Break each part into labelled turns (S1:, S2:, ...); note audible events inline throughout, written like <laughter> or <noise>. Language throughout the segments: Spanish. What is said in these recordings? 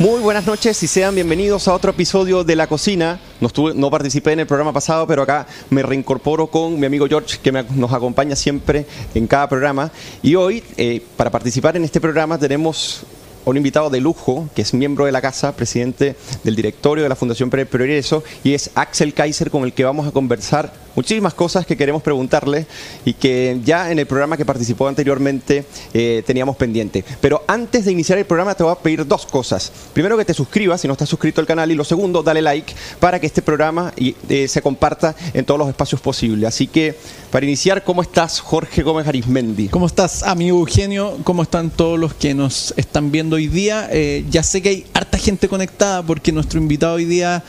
S1: Muy buenas noches y sean bienvenidos a otro episodio de La Cocina. No, estuve, no participé en el programa pasado, pero acá me reincorporo con mi amigo George, que nos acompaña siempre en cada programa. Y hoy, eh, para participar en este programa, tenemos un invitado de lujo, que es miembro de la casa, presidente del directorio de la Fundación Pre- Progreso, y es Axel Kaiser, con el que vamos a conversar muchísimas cosas que queremos preguntarle y que ya en el programa que participó anteriormente eh, teníamos pendiente. Pero antes de iniciar el programa te voy a pedir dos cosas. Primero que te suscribas si no estás suscrito al canal y lo segundo, dale like para que este programa eh, se comparta en todos los espacios posibles. Así que para iniciar, ¿cómo estás Jorge Gómez Arismendi?
S2: ¿Cómo estás, amigo Eugenio? ¿Cómo están todos los que nos están viendo hoy día? Eh, ya sé que hay harta gente conectada porque nuestro invitado hoy día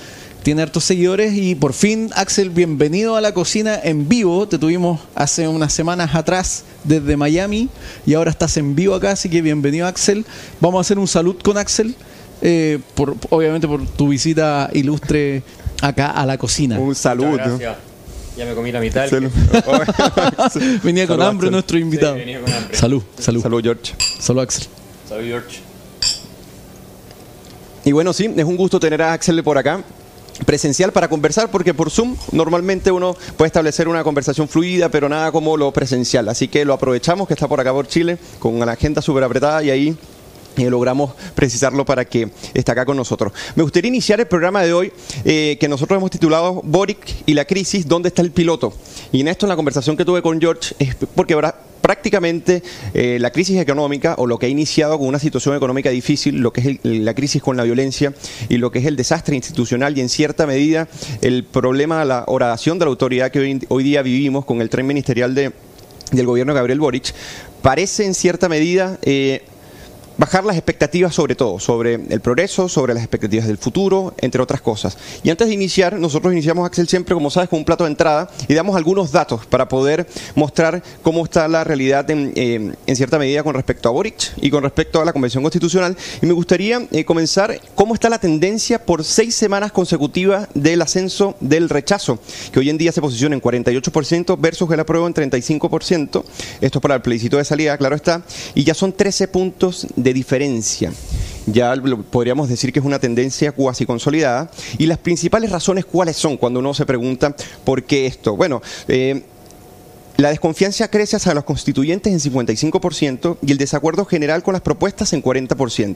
S2: tiene hartos seguidores y por fin, Axel, bienvenido a la cocina en vivo. Te tuvimos hace unas semanas atrás desde Miami y ahora estás en vivo acá, así que bienvenido, Axel. Vamos a hacer un salud con Axel, eh, por, obviamente por tu visita ilustre acá a la cocina.
S1: Un saludo.
S3: Ya me comí la mitad.
S1: Salud. <laughs>
S2: Venía con
S1: Salud,
S2: hambre
S1: Axel.
S2: nuestro invitado.
S3: venía con hambre.
S2: Salud, salud.
S1: Salud, George.
S2: Salud, Axel.
S3: Salud, George.
S1: Y bueno, sí, es un gusto tener a Axel por acá presencial para conversar porque por Zoom normalmente uno puede establecer una conversación fluida pero nada como lo presencial así que lo aprovechamos que está por acá por Chile con una agenda súper apretada y ahí eh, logramos precisarlo para que esté acá con nosotros. Me gustaría iniciar el programa de hoy eh, que nosotros hemos titulado Boric y la crisis, ¿dónde está el piloto? Y en esto, en la conversación que tuve con George, es porque prácticamente eh, la crisis económica o lo que ha iniciado con una situación económica difícil, lo que es el- la crisis con la violencia y lo que es el desastre institucional y en cierta medida el problema, la oración de la autoridad que hoy, hoy día vivimos con el tren ministerial de, del gobierno de Gabriel Boric, parece en cierta medida... eh, bajar las expectativas sobre todo, sobre el progreso, sobre las expectativas del futuro, entre otras cosas. Y antes de iniciar, nosotros iniciamos Axel siempre, como sabes, con un plato de entrada y damos algunos datos para poder mostrar cómo está la realidad en, eh, en cierta medida con respecto a Boric y con respecto a la Convención Constitucional. Y me gustaría eh, comenzar cómo está la tendencia por seis semanas consecutivas del ascenso del rechazo, que hoy en día se posiciona en 48% versus el apruebo en 35%. Esto es para el plebiscito de salida, claro está. Y ya son 13 puntos de diferencia. Ya podríamos decir que es una tendencia cuasi consolidada. Y las principales razones, ¿cuáles son? Cuando uno se pregunta por qué esto. Bueno, eh, la desconfianza crece hacia los constituyentes en 55% y el desacuerdo general con las propuestas en 40%.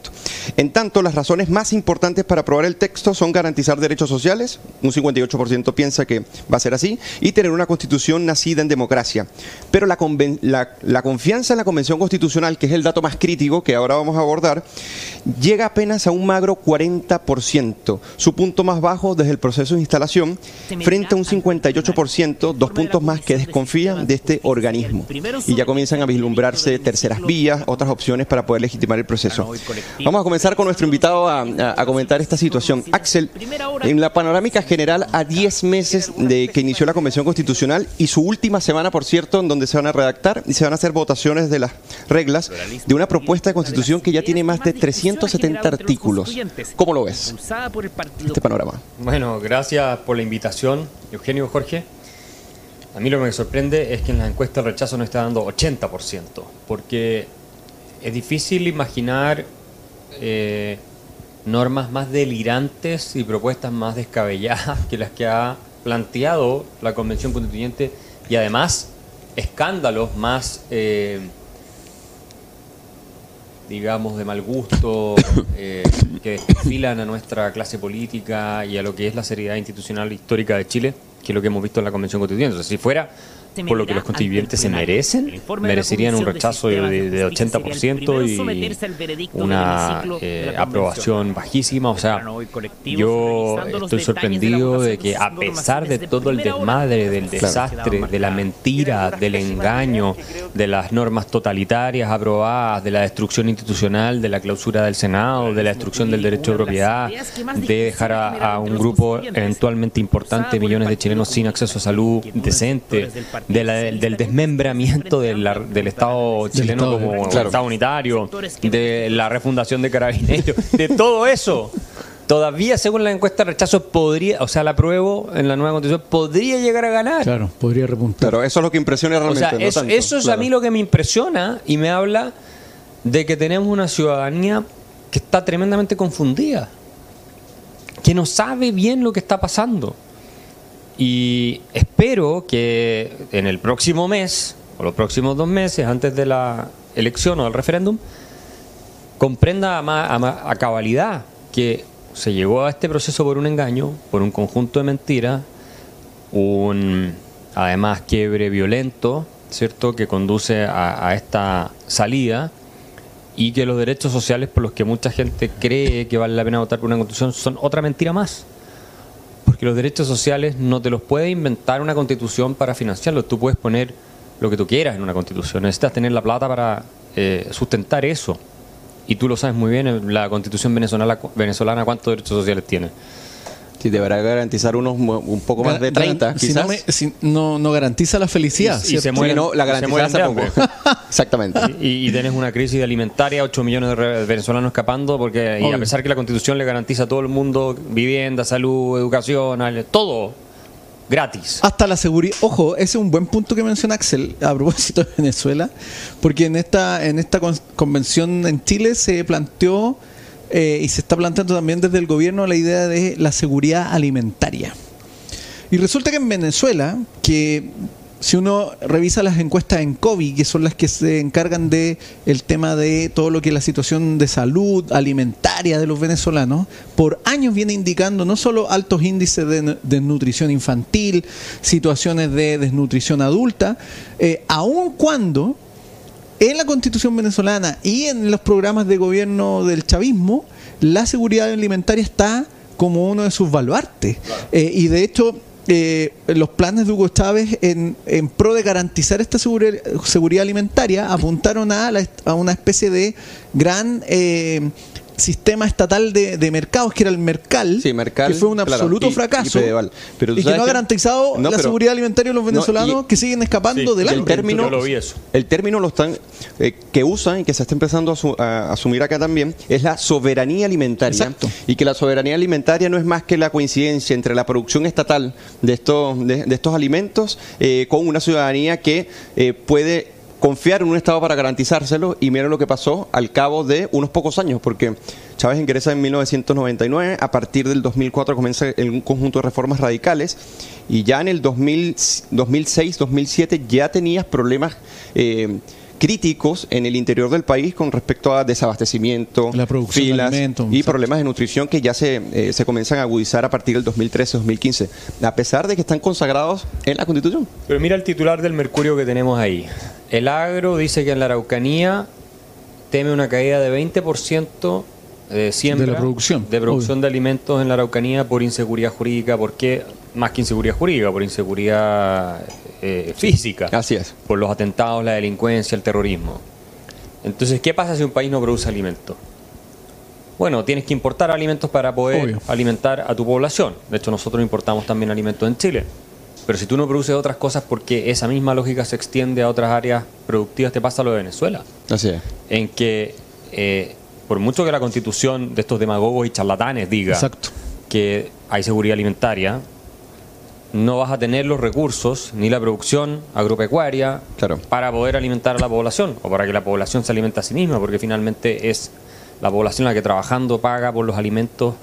S1: En tanto, las razones más importantes para aprobar el texto son garantizar derechos sociales, un 58% piensa que va a ser así, y tener una constitución nacida en democracia. Pero la, conven- la- la confianza en la Convención Constitucional, que es el dato más crítico que ahora vamos a abordar, llega apenas a un magro 40%, su punto más bajo desde el proceso de instalación, frente a un 58%, dos puntos más que desconfían de este organismo. Y ya comienzan a vislumbrarse terceras vías, otras opciones para poder legitimar el proceso. Vamos a comenzar con nuestro invitado a, a- a comentar esta situación. Axel, en la panorámica general, a 10 meses de que inició la Convención Constitucional y su última semana, por cierto, en donde se van a redactar y se van a hacer votaciones de las reglas de una propuesta de constitución que ya tiene más de 370 artículos. ¿Cómo lo ves? Este panorama.
S3: Bueno, gracias por la invitación, Eugenio Jorge. A mí lo que me sorprende es que en las encuestas el rechazo nos está dando 80%, porque es difícil imaginar eh, normas más delirantes y propuestas más descabelladas <laughs> que las que ha planteado la Convención Constituyente y además escándalos más, eh, digamos, de mal gusto, <coughs> eh, que desfilan a nuestra clase política y a lo que es la seriedad institucional histórica de Chile, que lo que hemos visto en la Convención Constituyente. O sea, si fuera por lo que los constituyentes se merecen, merecerían un rechazo de, de- de 80% y una eh, aprobación bajísima. O sea, yo estoy sorprendido de que a pesar de todo el desmadre, del desastre, de la mentira, del engaño, de las normas totalitarias aprobadas, de la destrucción institucional, de la clausura del Senado, de la destrucción del derecho de propiedad, de dejar a, a un grupo eventualmente importante, millones de chilenos sin acceso a salud decente, de la- del desmembramiento de la- del Estado chileno como
S1: claro.
S3: Estado unitario, de la refundación de carabineros, de todo eso. Todavía, según la encuesta, rechazo podría, o sea, la apruebo en la nueva constitución, podría llegar a ganar.
S2: Claro, podría repuntar.
S1: Claro, eso es lo que impresiona
S3: O
S1: realmente.
S3: sea,
S1: no
S3: eso,
S1: tanto,
S3: eso es a mí lo que me impresiona y me habla de que tenemos una ciudadanía que está tremendamente confundida, que no sabe bien lo que está pasando. Y espero que en el próximo mes, o los próximos dos meses, antes de la elección o del referéndum, comprenda a, a cabalidad que se llegó a este proceso por un engaño, por un conjunto de mentiras, un además quiebre violento, ¿cierto?, que conduce a, esta salida y que los derechos sociales por los que mucha gente cree que vale la pena votar por una constitución son otra mentira más. Porque los derechos sociales no te los puede inventar una constitución para financiarlos. Tú puedes poner lo que tú quieras en una constitución. Necesitas tener la plata para eh, sustentar eso. Y tú lo sabes muy bien, la constitución venezolana, venezolana ¿cuántos derechos sociales tiene?
S1: Si deberá garantizar unos un poco más de 30,
S2: quizás. Si no, no, garantiza la felicidad.
S1: Y, se muere, no, la garantiza <laughs> Exactamente. <laughs>
S3: Y, y, tenés una crisis alimentaria, 8 millones de venezolanos escapando, porque y a pesar que la constitución le garantiza a todo el mundo vivienda, salud, educación, todo gratis.
S2: Hasta la seguridad. Ojo, ese es un buen punto que menciona Axel a propósito de Venezuela, porque en esta, en esta convención en Chile se planteó eh, y se está planteando también desde el gobierno la idea de la seguridad alimentaria. Y resulta que en Venezuela, que si uno revisa las encuestas en COVID, que son las que se encargan de el tema de todo lo que es la situación de salud alimentaria de los venezolanos, por años viene indicando no solo altos índices de desnutrición infantil, situaciones de desnutrición adulta, eh, aun cuando en la constitución venezolana y en los programas de gobierno del chavismo, la seguridad alimentaria está como uno de sus baluartes. Eh, y de hecho, eh, los planes de Hugo Chávez en, en pro de garantizar esta seguridad, alimentaria apuntaron a, a, una especie de gran eh, sistema estatal de, de, mercados, que era el Mercal, que fue un absoluto fracaso, y, que no ha garantizado la seguridad alimentaria de los venezolanos que siguen escapando del hambre.
S1: El término, el término lo están, eh, que usan y que se está empezando a, asumir acá también es la soberanía alimentaria. Y que la soberanía alimentaria no es más que la coincidencia entre la producción estatal de estos, de, estos alimentos eh, con una ciudadanía que eh, puede confiar en un Estado para garantizárselo y miren lo que pasó al cabo de unos pocos años, porque Chávez ingresa en 1999, a partir del 2004 comienza un conjunto de reformas radicales y ya en el 2006, 2007 ya tenías problemas. Eh, críticos en el interior del país con respecto a desabastecimiento, filas y problemas de nutrición que ya se, eh, se comienzan a agudizar a partir del 2013-2015, a pesar de que están consagrados en la Constitución.
S3: Pero mira el titular del Mercurio que tenemos ahí. El agro dice que en la Araucanía teme una caída de 20% de siembra,
S2: de la producción,
S3: de, producción de alimentos en la Araucanía por inseguridad jurídica. ¿Por qué? Más que inseguridad jurídica, por inseguridad eh, física.
S1: Así es.
S3: Por los atentados, la delincuencia, el terrorismo. Entonces, ¿qué pasa si un país no produce alimentos? Bueno, tienes que importar alimentos para poder alimentar a tu población. De hecho, nosotros importamos también alimentos en Chile. Pero si tú no produces otras cosas porque esa misma lógica se extiende a otras áreas productivas, te pasa lo de Venezuela.
S1: Así es.
S3: En que, eh, por mucho que la constitución de estos demagogos y charlatanes diga que hay seguridad alimentaria, no vas a tener los recursos ni la producción agropecuaria para poder alimentar a la población o para que la población se alimente a sí misma, porque finalmente es la población la que trabajando paga por los alimentos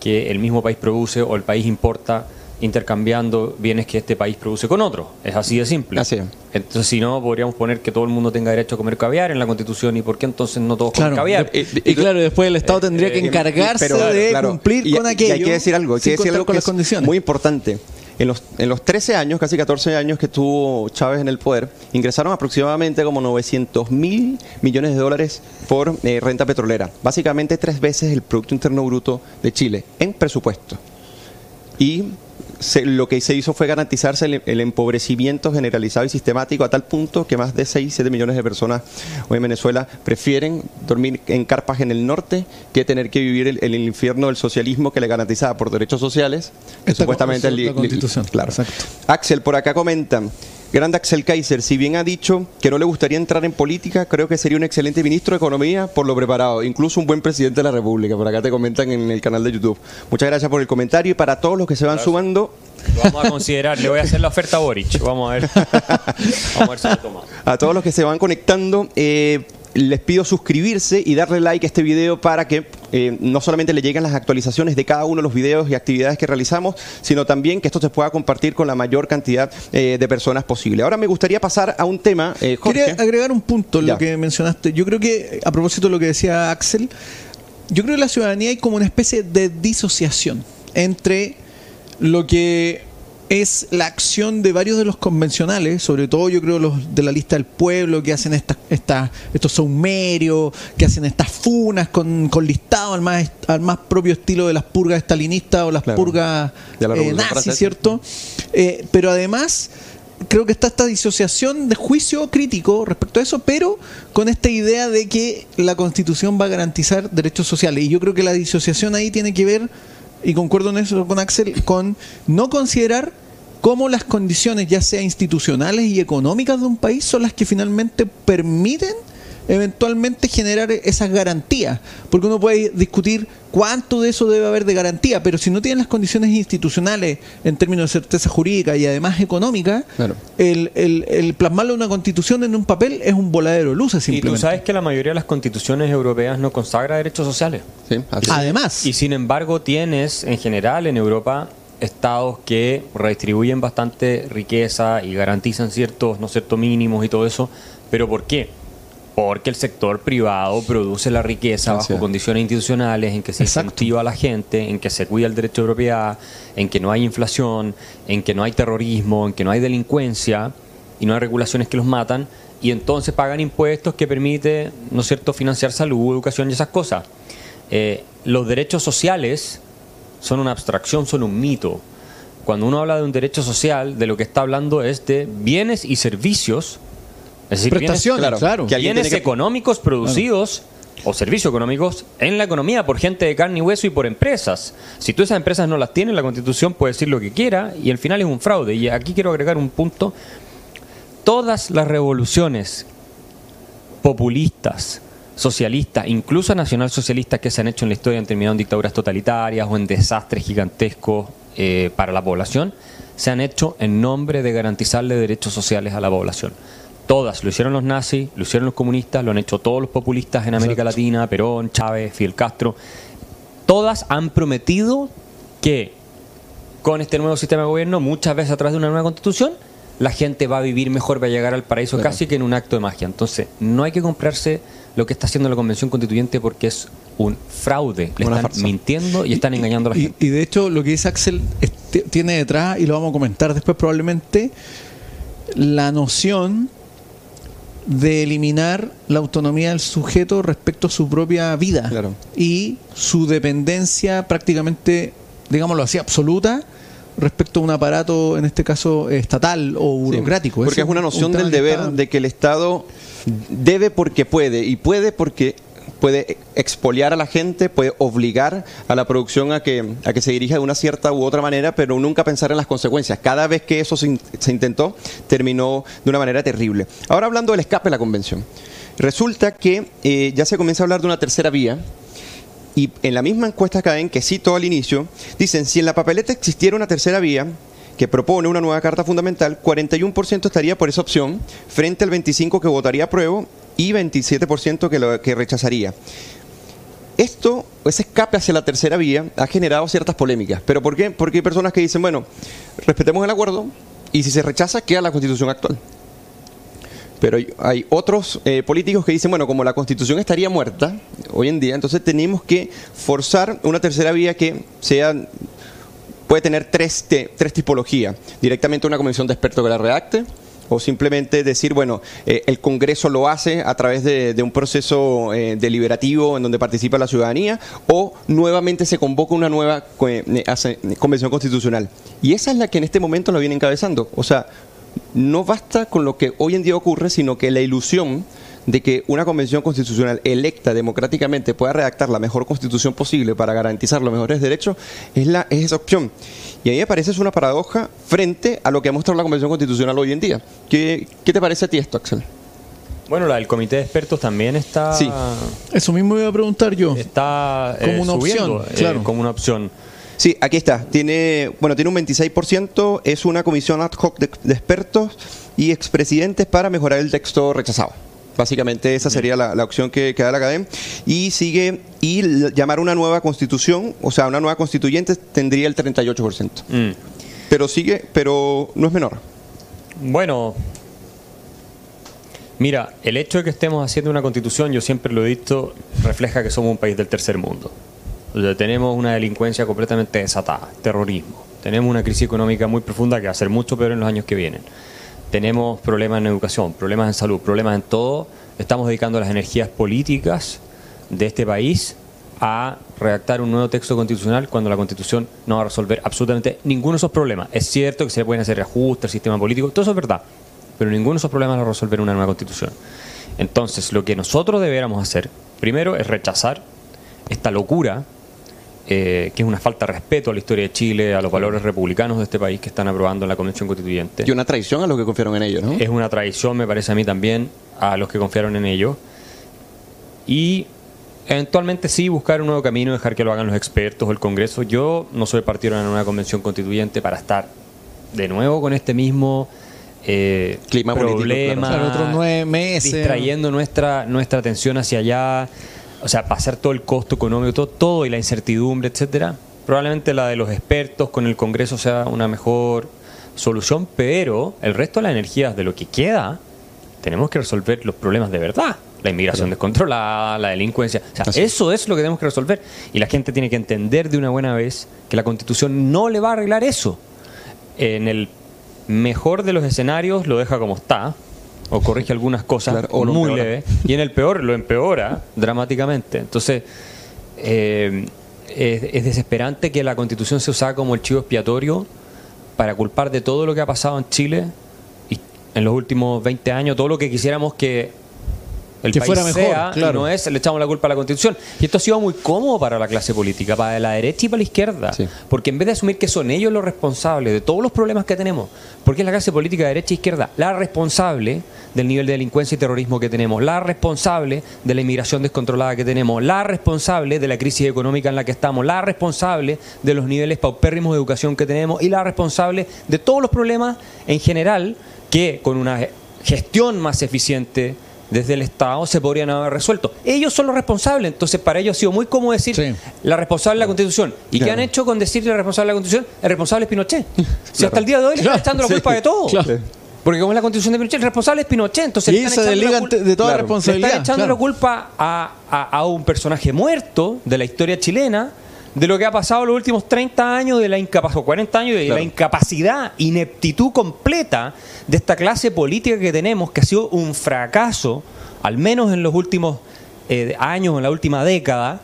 S3: que el mismo país produce o el país importa intercambiando bienes que este país produce con otro. Es así de simple.
S1: Así
S3: Entonces, si no, podríamos poner que todo el mundo tenga derecho a comer caviar en la Constitución. ¿Y por qué entonces no todos comen caviar?
S2: y, claro, después el Estado tendría que eh, encargarse de cumplir con aquello.
S1: Y hay que decir algo, hay que decir algo con las condiciones. muy importante. En los, en los 13 años, casi 14 años que tuvo Chávez en el poder, ingresaron aproximadamente como 900 mil millones de dólares por eh, renta petrolera. Básicamente tres veces el Producto Interno Bruto de Chile en presupuesto. Y lo que se hizo fue garantizarse el, empobrecimiento generalizado y sistemático a tal punto que más de 6, 7 millones de personas hoy en Venezuela prefieren dormir en carpas en el norte que tener que vivir el, el infierno del socialismo que le garantizaba por derechos sociales, supuestamente
S2: la Constitución.
S1: Claro. Axel, por acá comentan. Grande Axel Kaiser, si bien ha dicho que no le gustaría entrar en política, creo que sería un excelente ministro de Economía por lo preparado, incluso un buen presidente de la República. Por acá te comentan en el canal de YouTube. Muchas gracias por el comentario y para todos los que se van sumando.
S3: Lo vamos a considerar, le voy a hacer la oferta a Boric. Vamos a ver. <laughs> Vamos a ver si lo toma.
S1: A todos los que se van conectando, eh, les pido suscribirse y darle like a este video para que eh, no solamente le lleguen las actualizaciones de cada uno de los videos y actividades que realizamos, sino también que esto se pueda compartir con la mayor cantidad eh, de personas posible. Ahora me gustaría pasar a un tema.
S2: Eh, Quería agregar un punto en lo que mencionaste. Yo creo que, a propósito de lo que decía Axel, yo creo que en la ciudadanía hay como una especie de disociación entre lo que es la acción de varios de los convencionales, sobre todo yo creo los de la lista del pueblo, que hacen estas, estas, estos saumerios, que hacen estas funas con, con listado al más, al más propio estilo de las purgas estalinistas o las purgas eh, nazis, ¿cierto? Eh, pero además creo que está esta disociación de juicio crítico respecto a eso, pero con esta idea de que la constitución va a garantizar derechos sociales. Y yo creo que la disociación ahí tiene que ver y concuerdo en eso con Axel, con no considerar cómo las condiciones, ya sea institucionales y económicas de un país, son las que finalmente permiten eventualmente generar esas garantías. Porque uno puede discutir cuánto de eso debe haber de garantía, pero si no tienen las condiciones institucionales en términos de certeza jurídica y además económica, el, el, plasmarlo en una constitución en un papel es un voladero de luces simplemente.
S3: Y tú sabes que la mayoría de las constituciones europeas no consagra derechos sociales.
S2: además.
S3: Y sin embargo tienes en general en Europa estados que redistribuyen bastante riqueza y garantizan ciertos, no ciertos mínimos y todo eso. ¿Pero por qué? Porque el sector privado produce la riqueza bajo condiciones institucionales en que se incentiva a la gente, en que se cuida el derecho de propiedad, en que no hay inflación, en que no hay terrorismo, en que no hay delincuencia y no hay regulaciones que los matan. Y entonces pagan impuestos que permiten, ¿no es cierto?, financiar salud, educación y esas cosas. Eh, los derechos sociales son una abstracción, son un mito. Cuando uno habla de un derecho social, de lo que está hablando es de bienes y servicios,
S2: es decir, prestaciones,
S3: bienes,
S2: claro,
S3: que bienes económicos producidos o servicios económicos en la economía por gente de carne y hueso y por empresas. Si tú esas empresas no las tienes, la Constitución puede decir lo que quiera y al final es un fraude. Y aquí quiero agregar un punto. Todas las revoluciones populistas, socialistas, incluso nacionalsocialistas que se han hecho en la historia, han terminado en dictaduras totalitarias o en desastres gigantescos eh, para la población, se han hecho en nombre de garantizarle derechos sociales a la población. Todas, lo hicieron los nazis, lo hicieron los comunistas, lo han hecho todos los populistas en América Latina, Perón, Chávez, Fidel Castro. Todas han prometido que con este nuevo sistema de gobierno, muchas veces a través de una nueva constitución, la gente va a vivir mejor, va a llegar al paraíso casi que en un acto de magia. Entonces, no hay que comprarse lo que está haciendo la Convención Constituyente porque es un fraude. Le están mintiendo y, están engañando a la gente.
S2: Y de hecho, lo que dice Axel tiene detrás, y lo vamos a comentar después probablemente, la noción de eliminar la autonomía del sujeto respecto a su propia vida y su dependencia prácticamente, digámoslo así, absoluta respecto a un aparato, en este caso estatal o burocrático.
S1: porque es, una noción del deber de que el Estado debe porque puede y puede porque puede expoliar a la gente, puede obligar a la producción a que, a que se dirija de una cierta u otra manera, pero nunca pensar en las consecuencias. Cada vez que eso se, intentó, terminó de una manera terrible. Ahora hablando del escape de la convención. Resulta que eh, ya se comienza a hablar de una tercera vía, y en la misma encuesta que que cito al inicio, dicen, si en la papeleta existiera una tercera vía, que propone una nueva carta fundamental, 41% estaría por esa opción, frente al 25% que votaría apruebo y 27% que, lo, que rechazaría. Esto, ese escape hacia la tercera vía, ha generado ciertas polémicas. ¿Pero por qué? Porque hay personas que dicen, bueno, respetemos el acuerdo y si se rechaza, queda la constitución actual. Pero hay otros eh, políticos que dicen, bueno, como la constitución estaría muerta hoy en día, entonces tenemos que forzar una tercera vía que sea puede tener tres, tres tipologías. Directamente una comisión de expertos que la redacte, o simplemente decir, bueno, eh, el Congreso lo hace a través de, un proceso eh, deliberativo en donde participa la ciudadanía, o nuevamente se convoca una nueva eh, convención constitucional. Y esa es la que en este momento lo viene encabezando. O sea, no basta con lo que hoy en día ocurre, sino que la ilusión de que una convención constitucional electa democráticamente pueda redactar la mejor constitución posible para garantizar los mejores derechos es, la, es esa opción. Y a mí me parece es una paradoja frente a lo que ha mostrado la convención constitucional hoy en día. ¿Qué, qué te parece a ti esto, Axel?
S3: Bueno, la del comité de expertos también está.
S2: Sí. Eso mismo iba a preguntar yo.
S3: Está eh, como una opción, eh, claro. como una opción.
S1: Sí, aquí está. Tiene, bueno, tiene un 26%. Es una comisión ad hoc de, de expertos y expresidentes para mejorar el texto rechazado. Básicamente esa sería la, la opción que, que da la academia. Y sigue, y llamar una nueva constitución, o sea, una nueva constituyente tendría el 38%.
S3: Mm.
S1: Pero sigue, pero no es menor.
S3: Bueno, mira, el hecho de que estemos haciendo una constitución, yo siempre lo he visto, refleja que somos un país del tercer mundo. O sea, tenemos una delincuencia completamente desatada, terrorismo. Tenemos una crisis económica muy profunda que va a ser mucho peor en los años que vienen. Tenemos problemas en educación, problemas en salud, problemas en todo. Estamos dedicando las energías políticas de este país a redactar un nuevo texto constitucional cuando la constitución no va a resolver absolutamente ninguno de esos problemas. Es cierto que se pueden hacer ajustes al sistema político, todo eso es verdad, pero ninguno de esos problemas lo va a resolver una nueva constitución. Entonces, lo que nosotros deberíamos hacer, primero, es rechazar esta locura, eh, que es una falta de respeto a la historia de Chile, a los valores republicanos de este país que están aprobando en la Convención Constituyente.
S1: Y una traición a los que confiaron en ellos, ¿no?
S3: Es una traición, me parece a mí también, a los que confiaron en ello. Y eventualmente sí buscar un nuevo camino, dejar que lo hagan los expertos o el Congreso. Yo no soy partidario de una nueva convención constituyente para estar de nuevo con este mismo eh,
S1: Clima político,
S3: problema,
S2: otros nueve meses.
S3: distrayendo nuestra, nuestra atención hacia allá, o sea, pasar todo el costo económico, todo, todo y la incertidumbre, etcétera. Probablemente la de los expertos con el Congreso sea una mejor solución, pero el resto de las energías de lo que queda, tenemos que resolver los problemas de verdad. La inmigración descontrolada, la delincuencia. O sea,
S1: Así.
S3: eso es lo que tenemos que resolver. Y la gente tiene que entender de una buena vez que la constitución no le va a arreglar eso. En el mejor de los escenarios lo deja como está, o corrige algunas cosas
S1: Claro, o
S3: muy
S1: empeora.
S3: leve, y en el peor lo empeora dramáticamente. Entonces, eh, es, es desesperante que la constitución se usara como el chivo expiatorio para culpar de todo lo que ha pasado en Chile y en los últimos 20 años, todo lo que quisiéramos que el
S2: Que
S3: país
S2: fuera mejor,
S3: sea,
S2: claro.
S3: no es, le echamos la culpa a la constitución. Y esto ha sido muy cómodo para la clase política, para la derecha y para la izquierda.
S1: Sí.
S3: Porque en vez de asumir que son ellos los responsables de todos los problemas que tenemos, porque es la clase política de derecha e izquierda la responsable del nivel de delincuencia y terrorismo que tenemos, la responsable de la inmigración descontrolada que tenemos, la responsable de la crisis económica en la que estamos, la responsable de los niveles paupérrimos de educación que tenemos y la responsable de todos los problemas en general que con una gestión más eficiente desde el Estado se podrían haber resuelto. Ellos son los responsables, entonces para ellos ha sido muy cómodo decir
S2: Sí.
S3: la responsable de la Constitución. ¿Y qué han hecho con decir la responsable de la Constitución? El responsable es Pinochet. Si hasta el día de hoy le están echando la
S2: sí,
S3: culpa de todo.
S2: claro.
S3: Porque como es la Constitución de Pinochet, el responsable es Pinochet. Entonces
S2: Y
S3: le están
S2: se desligan de toda
S1: Claro.
S2: responsabilidad.
S3: le están echando la culpa a, a- a un personaje muerto de la historia chilena de lo que ha pasado los últimos 30 años de la incapacidad, o 40 años de
S1: Claro.
S3: la incapacidad, ineptitud completa de esta clase política que tenemos, que ha sido un fracaso, al menos en los últimos eh, años, en la última década,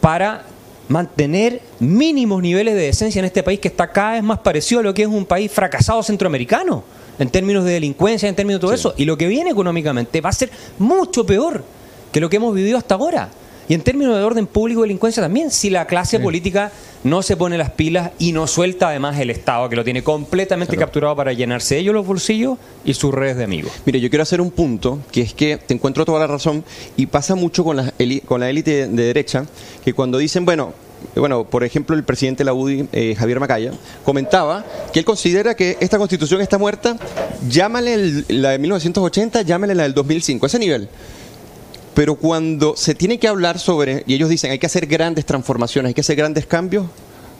S3: para mantener mínimos niveles de decencia en este país que está cada vez más parecido a lo que es un país fracasado centroamericano en términos de delincuencia, en términos de todo eso. Y lo que viene económicamente va a ser mucho peor que lo que hemos vivido hasta ahora. Y en términos de orden público y delincuencia también, si la clase política no se pone las pilas y no suelta además el Estado, que lo tiene completamente capturado para llenarse ellos los bolsillos y sus redes de amigos.
S1: Mire, yo quiero hacer un punto, que es que te encuentro toda la razón, y pasa mucho con la, con la élite de derecha, que cuando dicen, bueno, bueno, por ejemplo, el presidente de la UDI, eh, Javier Macaya, comentaba que él considera que esta constitución está muerta, llámale el- la de 1980, llámale la del 2005, a ese nivel. Pero cuando se tiene que hablar sobre, y ellos dicen, hay que hacer grandes transformaciones, hay que hacer grandes cambios,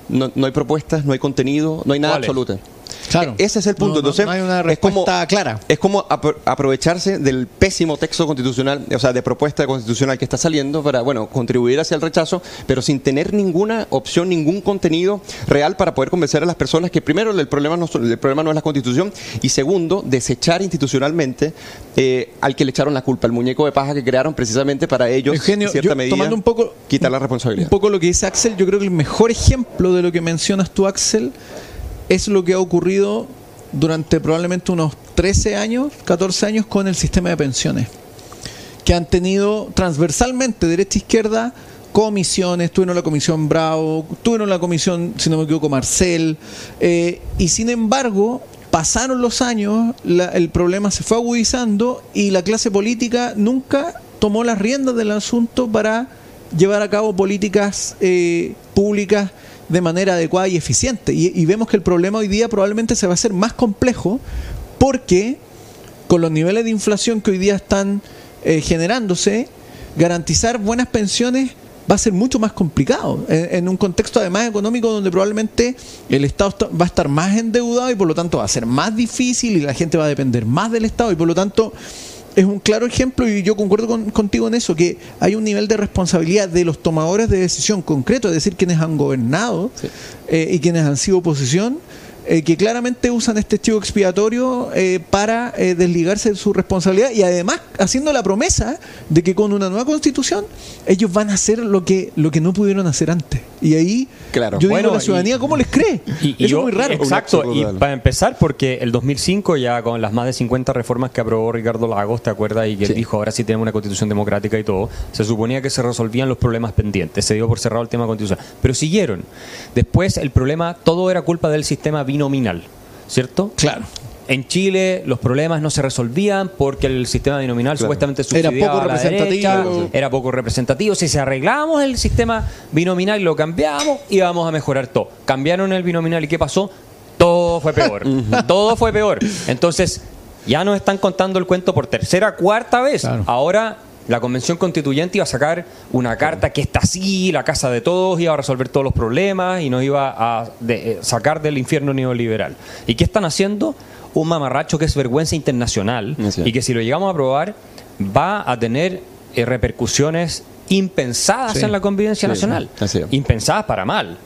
S1: no, no hay propuestas, no hay contenido, no hay nada absoluto.
S2: Claro.
S1: E- Ese es el punto.
S2: No, no,
S1: Entonces,
S2: no hay una
S1: es como-
S2: clara.
S1: Es como apro- aprovecharse del pésimo texto constitucional, o sea, de propuesta constitucional que está saliendo para, bueno, contribuir hacia el rechazo, pero sin tener ninguna opción, ningún contenido real para poder convencer a las personas que primero el problema no, el problema no es la constitución y segundo, desechar institucionalmente eh, al que le echaron la culpa, el muñeco de paja que crearon precisamente para ellos,
S2: Eugenio,
S1: en cierta
S2: yo,
S1: medida,
S2: tomando un poco
S1: quitar la responsabilidad.
S2: Un poco lo que dice Axel, yo creo que el mejor ejemplo de lo que mencionas tú, Axel, es lo que ha ocurrido durante probablemente unos 13 años, 14 años con el sistema de pensiones, que han tenido transversalmente, derecha e izquierda, comisiones, tuvieron la comisión Bravo, tuvieron la comisión, si no me equivoco, Marcel, eh, y sin embargo, pasaron los años, la- el problema se fue agudizando y la clase política nunca tomó las riendas del asunto para llevar a cabo políticas eh, públicas de manera adecuada y eficiente. Y, y vemos que el problema hoy día probablemente se va a hacer más complejo porque con los niveles de inflación que hoy día están eh, generándose, garantizar buenas pensiones va a ser mucho más complicado en, un contexto además económico donde probablemente el Estado va a estar más endeudado y por lo tanto va a ser más difícil y la gente va a depender más del Estado y por lo tanto es un claro ejemplo y yo concuerdo contigo en eso, que hay un nivel de responsabilidad de los tomadores de decisión concreto, es decir, quienes han gobernado eh, y quienes han sido oposición, eh, que claramente usan este chivo expiatorio eh, para eh, desligarse de su responsabilidad y además haciendo la promesa de que con una nueva constitución ellos van a hacer lo que lo que no pudieron hacer antes. Y ahí
S1: claro.
S2: yo digo a la ciudadanía, ¿cómo les cree?
S3: Y, Eso es muy raro. Exacto, y para empezar, porque el 2005 ya con las más de 50 reformas que aprobó Ricardo Lagos, ¿te acuerdas? Y que dijo, ahora sí tenemos una constitución democrática y todo, se suponía que se resolvían los problemas pendientes, se dio por cerrado el tema constitucional. Pero siguieron. Después el problema, todo era culpa del sistema binominal, ¿cierto?
S2: Claro.
S3: En Chile los problemas no se resolvían porque el sistema binominal supuestamente subsidiaba era poco representativo. era poco representativo. Si se arreglamos el sistema binominal y lo cambiamos, íbamos a mejorar todo. Cambiaron el binominal y ¿qué pasó? Todo fue peor. <laughs> todo fue peor. Entonces, ya nos están contando el cuento por tercera, cuarta vez. Ahora la convención constituyente iba a sacar una carta que está así, la casa de todos, iba a resolver todos los problemas y nos iba a eh, sacar del infierno neoliberal. ¿Y qué están haciendo? Un mamarracho que es vergüenza internacional y que si lo llegamos a aprobar va a tener eh, repercusiones impensadas en la convivencia nacional. impensadas para mal.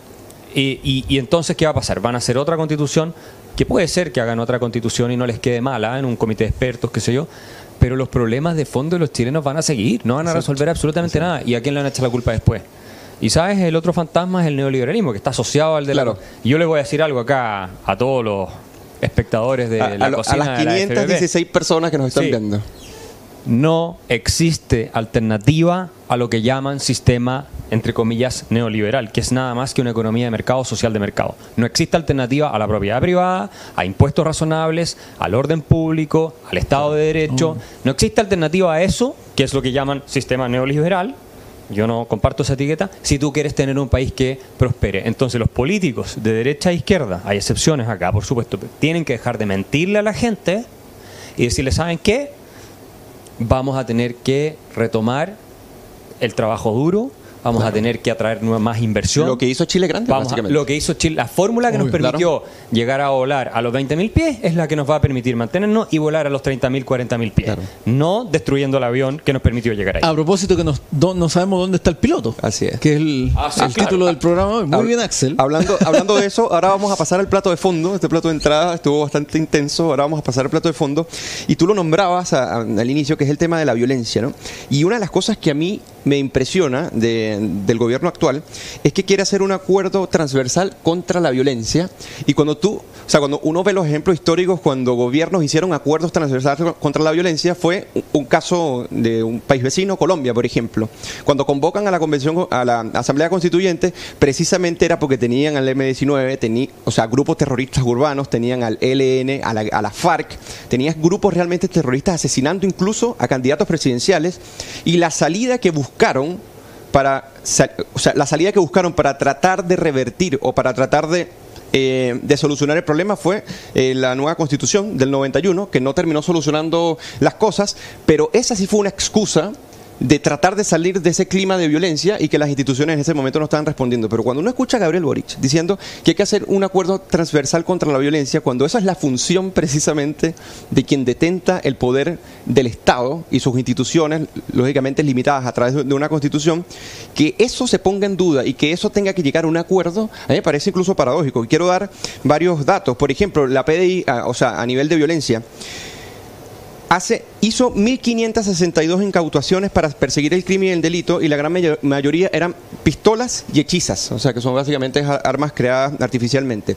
S3: Y, y, entonces, ¿qué va a pasar? Van a hacer otra constitución, que puede ser que hagan otra constitución y no les quede mala en un comité de expertos, qué sé yo, pero los problemas de fondo de los chilenos van a seguir, no van a resolver absolutamente nada. ¿Y a quién le van a echar la culpa después? Y sabes, el otro fantasma es el neoliberalismo, que está asociado al de claro. Y yo les voy a decir algo acá a todos los espectadores de la cocina.
S1: A las 516 personas que nos están viendo.
S3: No existe alternativa a lo que llaman sistema entre comillas, neoliberal, que es nada más que una economía de mercado social de mercado. No existe alternativa a la propiedad privada, a impuestos razonables, al orden público, al Estado de Derecho. No existe alternativa a eso, que es lo que llaman sistema neoliberal. Yo no comparto esa etiqueta. Si tú quieres tener un país que prospere. Entonces los políticos de derecha a izquierda, hay excepciones acá, por supuesto, tienen que dejar de mentirle a la gente y decirle, ¿saben qué? Vamos a tener que retomar el trabajo duro, vamos a tener que atraer más inversión.
S1: Lo que hizo Chile Grande,
S3: básicamente. lo que hizo Chile, la fórmula que nos permitió llegar a volar a los 20.000 pies es la que nos va a permitir mantenernos y volar a los 30.000, 40.000 pies. No destruyendo el avión que nos permitió llegar ahí.
S2: A propósito que no sabemos dónde está el piloto.
S1: Así es.
S2: Que es el, ah, título del programa. Muy bien, Axel.
S1: Hablando, <laughs> hablando de eso, ahora vamos a pasar al plato de fondo. Este plato de entrada estuvo bastante intenso. Ahora vamos a pasar al plato de fondo. Y tú lo nombrabas al inicio, que es el tema de la violencia. ¿no? Y una de las cosas que a mí me impresiona del gobierno actual es que quiere hacer un acuerdo transversal contra la violencia. Y cuando tú, o sea, cuando uno ve los ejemplos históricos, cuando gobiernos hicieron acuerdos transversales contra la violencia, fue un caso de un país vecino, Colombia, por ejemplo. Cuando convocan a la convención, a la Asamblea Constituyente, precisamente era porque tenían al M19, tenía, o sea, grupos terroristas urbanos, tenían al ELN, a la, a la FARC, tenías grupos realmente terroristas asesinando incluso a candidatos presidenciales. Y la salida que buscaron para, o sea, la salida que buscaron para tratar de revertir o para tratar de, eh, solucionar el problema fue eh, la nueva constitución del 91, que no terminó solucionando las cosas, pero esa sí fue una excusa de tratar de salir de ese clima de violencia y que las instituciones en ese momento no estaban respondiendo. Pero cuando uno escucha a Gabriel Boric diciendo que hay que hacer un acuerdo transversal contra la violencia, cuando esa es la función precisamente de quien detenta el poder del Estado y sus instituciones, lógicamente limitadas a través de una constitución, que eso se ponga en duda y que eso tenga que llegar a un acuerdo, a mí me parece incluso paradójico. Quiero dar varios datos. Por ejemplo, la PDI, o sea, a nivel de violencia, hace, hizo 1.562 incautaciones para perseguir el crimen y el delito y la gran mayoría eran pistolas y hechizas, o sea que son básicamente armas creadas artificialmente.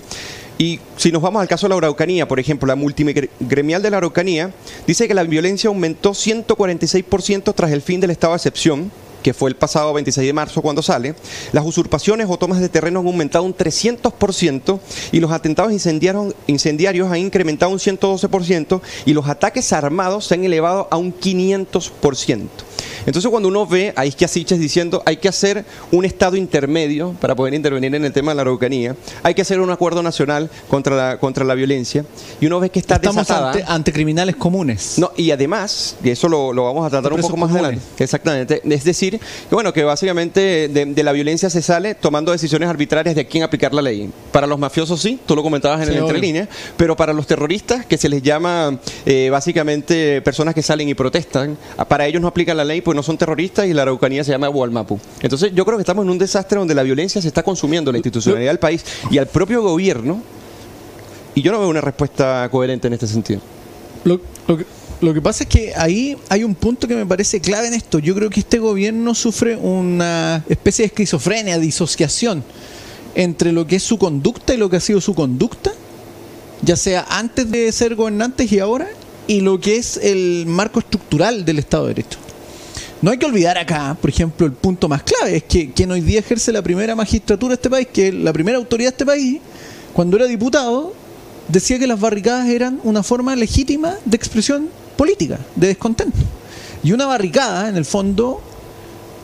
S1: Y si nos vamos al caso de la Araucanía, por ejemplo, la multigremial de la Araucanía dice que la violencia aumentó 146% tras el fin del estado de excepción que fue el pasado 26 de marzo cuando sale, las usurpaciones o tomas de terreno han aumentado un 300% y los atentados incendiarios, incendiarios han incrementado un 112% y los ataques armados se han elevado a un 500%. Entonces cuando uno ve a Isquia Siches diciendo hay que hacer un estado intermedio para poder intervenir en el tema de la Araucanía, hay que hacer un acuerdo nacional contra la, contra la violencia, y uno ve que está
S2: Estamos
S1: desatada.
S2: ante, ante criminales comunes.
S1: No, y además, y eso lo, lo vamos a tratar un poco más
S2: comunes.
S1: adelante, exactamente, es decir, que bueno, que básicamente de, de la violencia se sale tomando decisiones arbitrarias de quién aplicar la ley. Para los mafiosos sí, tú lo comentabas en
S2: Sí,
S1: el entre líneas, pero para los terroristas, que se les llama eh, básicamente personas que salen y protestan, para ellos no aplican la ley, pues no son terroristas y la Araucanía se llama Gualmapu. Entonces yo creo que estamos en un desastre donde la violencia se está consumiendo la institucionalidad del país y al propio gobierno, y yo no veo una respuesta coherente en este sentido.
S2: Lo, lo que, lo que pasa es que ahí hay un punto que me parece clave en esto. Yo creo que este gobierno sufre una especie de esquizofrenia, disociación entre lo que es su conducta y lo que ha sido su conducta, ya sea antes de ser gobernantes y ahora, y lo que es el marco estructural del Estado de Derecho. No hay que olvidar acá, por ejemplo, el punto más clave, es que quien hoy día ejerce la primera magistratura de este país, que la primera autoridad de este país, cuando era diputado, decía que las barricadas eran una forma legítima de expresión política, de descontento. Y una barricada, en el fondo,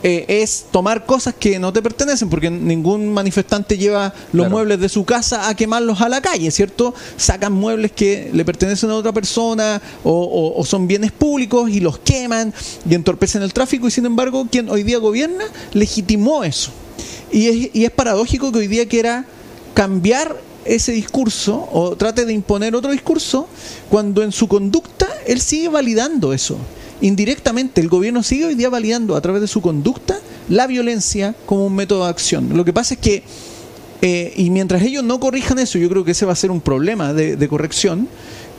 S2: eh, es tomar cosas que no te pertenecen, porque ningún manifestante lleva los
S1: Claro.
S2: muebles de su casa a quemarlos a la calle, ¿cierto? Sacan muebles que le pertenecen a otra persona o, o- o son bienes públicos y los queman y entorpecen el tráfico y sin embargo quien hoy día gobierna legitimó eso. Y es, y es paradójico que hoy día quiera cambiar ese discurso o trate de imponer otro discurso cuando en su conducta él sigue validando eso. Indirectamente el gobierno sigue hoy día validando a través de su conducta la violencia como un método de acción. Lo que pasa es que, eh, y mientras ellos no corrijan eso, yo creo que ese va a ser un problema de, corrección,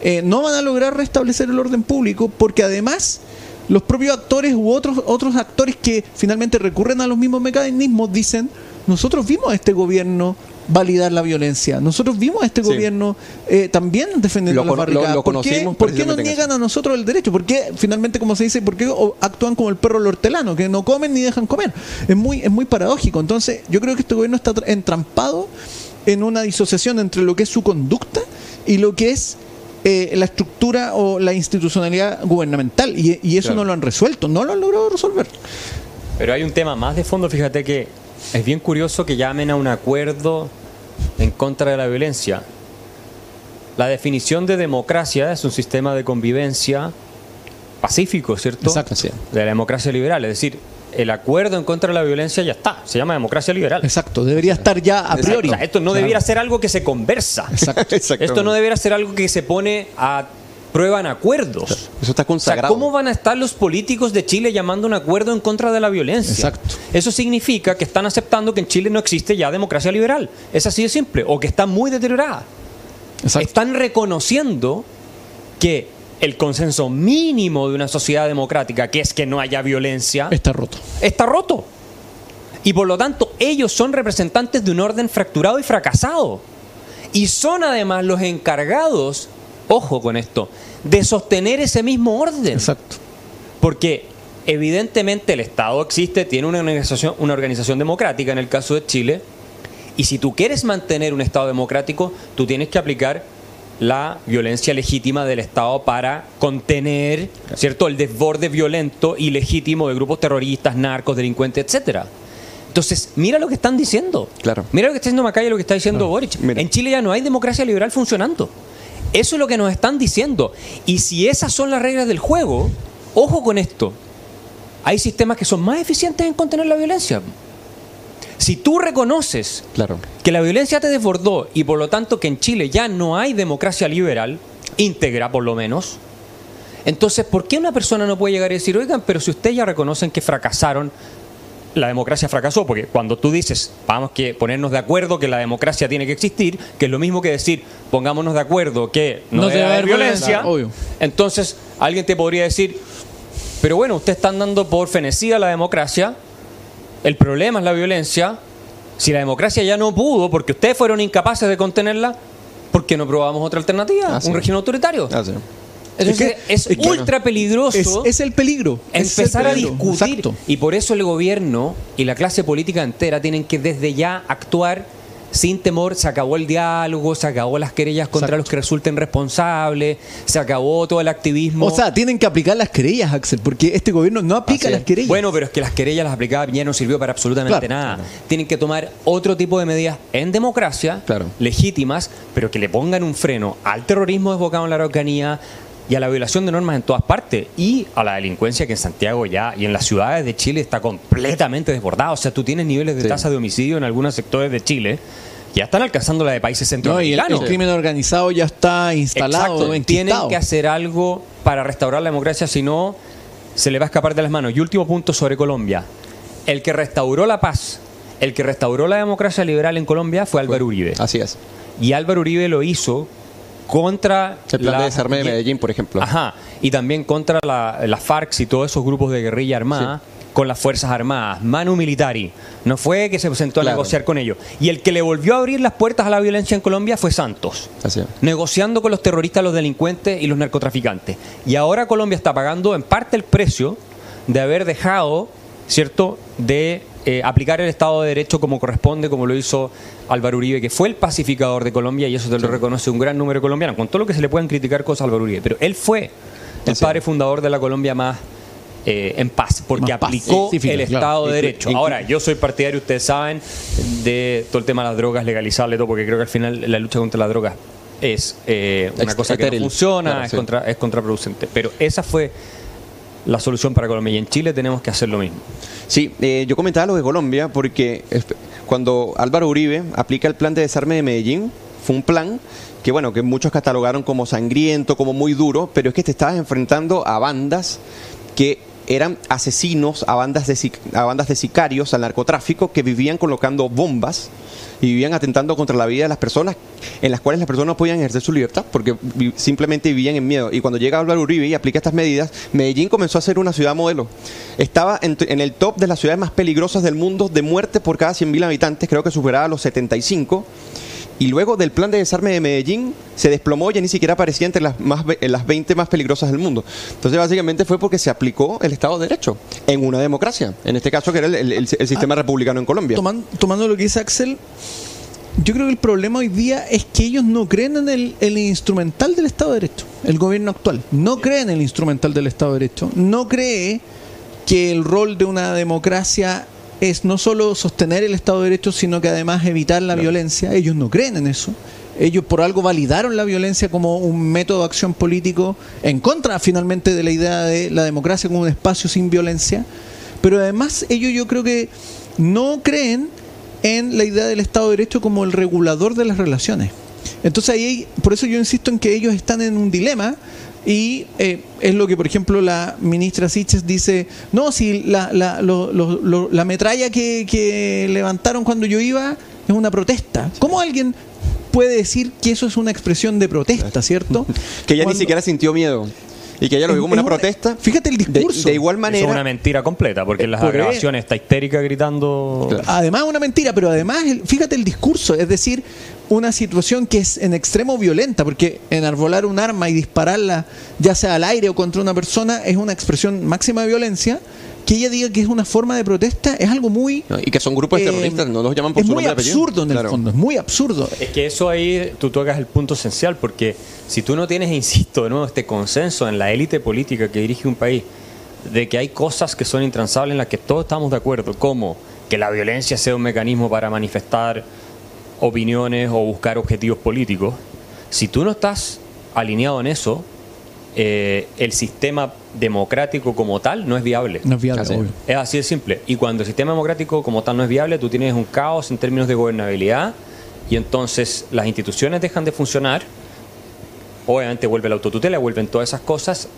S2: eh, no van a lograr restablecer el orden público porque además los propios actores u otros, otros actores que finalmente recurren a los mismos mecanismos dicen, nosotros vimos a este gobierno validar la violencia, nosotros vimos a este
S1: Sí.
S2: gobierno eh, también defendiendo
S1: Lo
S2: las
S1: lo-
S2: barricadas.
S1: lo
S2: ¿Por qué, por qué nos niegan
S1: eso.
S2: a nosotros el derecho? ¿Por qué finalmente, como se dice, por qué actúan como el perro hortelano, que no comen ni dejan comer? Es muy, es muy paradójico. Entonces, yo creo que este gobierno está tra- entrampado en una disociación entre lo que es su conducta y lo que es eh, la estructura o la institucionalidad gubernamental. Y, y eso
S1: Claro.
S2: no lo han resuelto, no lo han logrado resolver.
S3: Pero hay un tema más de fondo, fíjate que es bien curioso que llamen a un acuerdo en contra de la violencia. La definición de democracia es un sistema de convivencia pacífico, ¿cierto?
S2: Exacto, sí.
S3: De la democracia liberal, es decir, el acuerdo en contra de la violencia ya está, se llama democracia liberal.
S2: Exacto, debería estar ya a priori.
S3: Esto no debiera ser algo que se conversa.
S2: Exacto.
S3: Esto no debiera ser algo que se pone a prueba en acuerdos.
S1: Eso está
S3: O sea,
S1: consagrado.
S3: ¿cómo van a estar los políticos de Chile llamando un acuerdo en contra de la violencia?
S2: Exacto.
S3: Eso significa que están aceptando que en Chile no existe ya democracia liberal. Es así de simple. O que está muy deteriorada.
S2: Exacto.
S3: Están reconociendo que el consenso mínimo de una sociedad democrática, que es que no haya violencia,
S2: Está roto.
S3: está roto. Y por lo tanto, ellos son representantes de un orden fracturado y fracasado. Y son además los encargados, ojo con esto, de sostener ese mismo orden.
S2: Exacto.
S3: Porque evidentemente el Estado existe, tiene una organización, una organización democrática en el caso de Chile, y si tú quieres mantener un Estado democrático, tú tienes que aplicar la violencia legítima del Estado para contener, ¿cierto?, el desborde violento y legítimo de grupos terroristas, narcos, delincuentes, etcétera. Entonces, mira lo que están diciendo.
S1: Claro.
S3: Mira lo que está diciendo Macaya y lo que está diciendo Boric.
S1: Mira.
S3: En Chile ya no hay democracia liberal funcionando. Eso es lo que nos están diciendo. Y si esas son las reglas del juego, ojo con esto. Hay sistemas que son más eficientes en contener la violencia. Si tú reconoces
S1: Claro.
S3: que la violencia te desbordó y por lo tanto que en Chile ya no hay democracia liberal, íntegra por lo menos, entonces ¿por qué una persona no puede llegar y decir, oigan, pero si ustedes ya reconocen que fracasaron, la democracia fracasó? Porque cuando tú dices, vamos que ponernos de acuerdo que la democracia tiene que existir, que es lo mismo que decir, pongámonos de acuerdo que no,
S2: No
S3: debe haber violencia, entonces alguien te podría decir, pero bueno, ustedes están dando por fenecida la democracia, el problema es la violencia. Si la democracia ya no pudo, porque ustedes fueron incapaces de contenerla, ¿por qué no probamos otra alternativa?
S1: Ah, sí.
S3: un régimen autoritario.
S1: Ah, sí.
S3: Entonces
S2: Es que-
S3: ultra peligroso
S2: Es, es el peligro. el
S3: empezar a discutir.
S2: Exacto.
S3: Y por eso el gobierno y la clase política entera tienen que desde ya actuar sin temor, se acabó el diálogo, se acabó las querellas contra los que resulten responsables, se acabó todo el activismo.
S2: O sea, tienen que aplicar las querellas, Axel, porque este gobierno no aplica las querellas.
S3: Bueno, pero es que las querellas las aplicaba Piñera no sirvió para absolutamente nada. Tienen que tomar otro tipo de medidas en democracia, legítimas, pero que le pongan un freno al terrorismo desbocado en la Araucanía, y a la violación de normas en todas partes y a la delincuencia que en Santiago ya y en las ciudades de Chile está completamente desbordada. O sea, tú tienes niveles de tasa de homicidio en algunos sectores de Chile ya están alcanzando la de países centroamericanos.
S2: No, y el, crimen organizado ya está instalado.
S3: Exacto. Tienen que hacer algo para restaurar la democracia, si no, se le va a escapar de las manos. Y último punto sobre Colombia. El que restauró la paz, el que restauró la democracia liberal en Colombia fue Álvaro Uribe.
S1: Así es.
S3: Y Álvaro Uribe lo hizo contra...
S1: El plan de desarme de Medellín, por ejemplo.
S3: Ajá, y también contra la, FARC y todos esos grupos de guerrilla armada. con las Fuerzas Armadas, Manu Militari. No fue que se sentó a negociar con ellos. Y el que le volvió a abrir las puertas a la violencia en Colombia fue Santos. Así negociando con los terroristas, los delincuentes y los narcotraficantes. Y ahora Colombia está pagando en parte el precio de haber dejado, ¿cierto?, de eh, aplicar el Estado de Derecho como corresponde, como lo hizo Álvaro Uribe, que fue el pacificador de Colombia, y eso te lo reconoce un gran número de colombianos, con todo lo que se le puedan criticar cosas a Álvaro Uribe, pero él fue el padre fundador de la Colombia más eh, en paz, porque aplicó el Estado de Derecho. Ahora, yo soy partidario, ustedes saben, de todo el tema de las drogas, legalizarle todo, porque creo que al final la lucha contra las drogas es eh, una cosa que no funciona, es, contra, es contraproducente. Pero esa fue la solución para Colombia. Y en Chile tenemos que hacer lo mismo.
S1: Sí, eh, yo comentaba lo de Colombia porque cuando Álvaro Uribe aplica el plan de desarme de Medellín, fue un plan que bueno, que muchos catalogaron como sangriento, como muy duro, pero es que te estabas enfrentando a bandas que eran asesinos, a bandas de, a bandas de sicarios, al narcotráfico, que vivían colocando bombas y vivían atentando contra la vida de las personas, en las cuales las personas no podían ejercer su libertad porque simplemente vivían en miedo. Y cuando llega Álvaro Uribe y aplica estas medidas, Medellín comenzó a ser una ciudad modelo. Estaba en, en el top de las ciudades más peligrosas del mundo de muerte por cada 100.000 habitantes, creo que superaba los 75 y luego del plan de desarme de Medellín se desplomó, ya ni siquiera aparecía entre las, más, las 20 más peligrosas del mundo. Entonces básicamente fue porque se aplicó el Estado de Derecho en una democracia, en este caso que era el, sistema ah, republicano en Colombia.
S2: Tomando, lo que dice Axel, yo creo que el problema hoy día es que ellos no creen en el, el, instrumental del Estado de Derecho, el gobierno actual. No cree en el instrumental del Estado de Derecho, no cree que el rol de una democracia es no solo sostener el Estado de Derecho, sino que además evitar la violencia. Ellos no creen en eso. Ellos por algo validaron la violencia como un método de acción político en contra finalmente de la idea de la democracia como un espacio sin violencia. Pero además ellos yo creo que no creen en la idea del Estado de Derecho como el regulador de las relaciones. Entonces ahí, por eso yo insisto en que ellos están en un dilema y eh, es lo que, por ejemplo, la ministra Siches dice, no, si la, la, la metralla que, que levantaron cuando yo iba es una protesta. ¿Cómo alguien puede decir que eso es una expresión de protesta, cierto? <laughs>
S1: que ella ni siquiera sintió miedo y que ella lo vio como una, protesta.
S2: Fíjate el discurso.
S1: De, igual manera. Es
S3: una mentira completa, porque en las grabaciones está histérica gritando.
S2: Además, una mentira, pero además, fíjate el discurso. Es decir, una situación que es en extremo violenta, porque enarbolar un arma y dispararla, ya sea al aire o contra una persona, es una expresión máxima de violencia que ella diga que es una forma de protesta es algo muy...
S1: y que son grupos eh, terroristas, no los llaman por
S2: es muy absurdo en el fondo, es muy absurdo.
S3: Es que eso ahí tú tocas el punto esencial, porque si tú no tienes, <laughs> insisto, de nuevo, este consenso en la élite política que dirige un país, de que hay cosas que son intransables en las que todos estamos de acuerdo, como que la violencia sea un mecanismo para manifestar opiniones o buscar objetivos políticos, si tú no estás alineado en eso, eh, el sistema democrático como tal no es viable.
S2: No es viable,
S3: Es así de simple. Y cuando el sistema democrático como tal no es viable, tú tienes un caos en términos de gobernabilidad y entonces las instituciones dejan de funcionar. Obviamente vuelve la autotutela, vuelven todas esas cosas.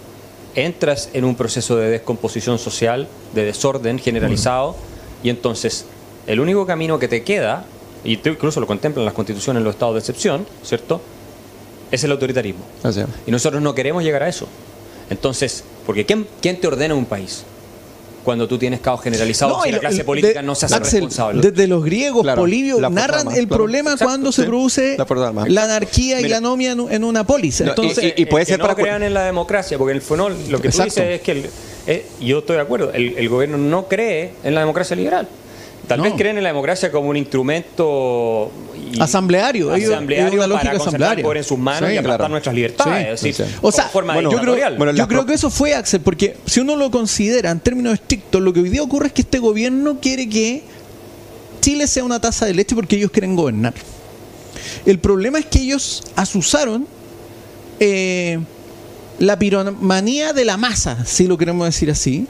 S3: Entras en un proceso de descomposición social, de desorden generalizado, y entonces el único camino que te queda, y incluso lo contemplan las constituciones en los estados de excepción, ¿cierto? es el autoritarismo. Y nosotros no queremos llegar a eso. Entonces, porque ¿quién, quién te ordena un país? Cuando tú tienes caos generalizado y la clase política no se hace responsable.
S2: Desde los griegos, Polibio, narran el problema cuando se produce la, anarquía y la anomia en, una polis. Entonces,
S3: y, puede ser que para no crean en la democracia, porque en el fondo lo que tú dices es que, eh, yo estoy de acuerdo, el, gobierno no cree en la democracia liberal. Tal vez creen en la democracia como un instrumento y
S2: asambleario,
S3: asambleario para concentrar el
S2: asamblearia.
S3: poder en sus manos
S2: Sí,
S3: y aplastar
S1: claro.
S3: nuestras libertades.
S2: Sí,
S1: sí.
S2: O sea,
S3: forma
S1: bueno,
S2: yo creo,
S1: bueno,
S2: yo que eso fue Axel, porque si uno lo considera en términos estrictos, lo que hoy día ocurre es que este gobierno quiere que Chile sea una taza de leche porque ellos quieren gobernar. El problema es que ellos asusaron eh, la piromanía de la masa, si lo queremos decir así,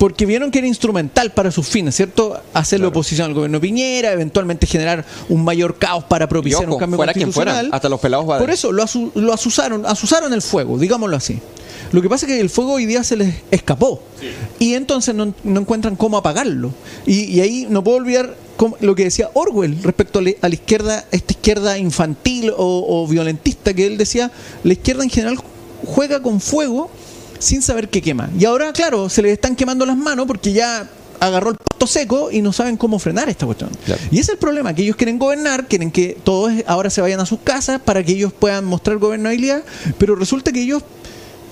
S2: porque vieron que era instrumental para sus fines, ¿cierto? Hacerle
S1: Claro.
S2: oposición al gobierno Piñera, eventualmente generar un mayor caos para propiciar
S1: ojo,
S2: un cambio
S1: fuera quien fuera,
S2: constitucional.
S1: hasta los pelados
S2: Por eso lo, asu- lo asusaron, asusaron el fuego, digámoslo así. Lo que pasa es que el fuego hoy día se les escapó y entonces no, no encuentran cómo apagarlo. Y, y ahí no puedo olvidar cómo- lo que decía Orwell respecto a, la- a la izquierda, esta izquierda infantil o, o violentista, que él decía, la izquierda en general juega con fuego sin saber qué quema. Y ahora, claro, se les están quemando las manos porque ya agarró el pasto seco y no saben cómo frenar esta cuestión.
S1: Claro.
S2: Y ese es el problema, que ellos quieren gobernar, quieren que todos ahora se vayan a sus casas para que ellos puedan mostrar gobernabilidad, pero resulta que ellos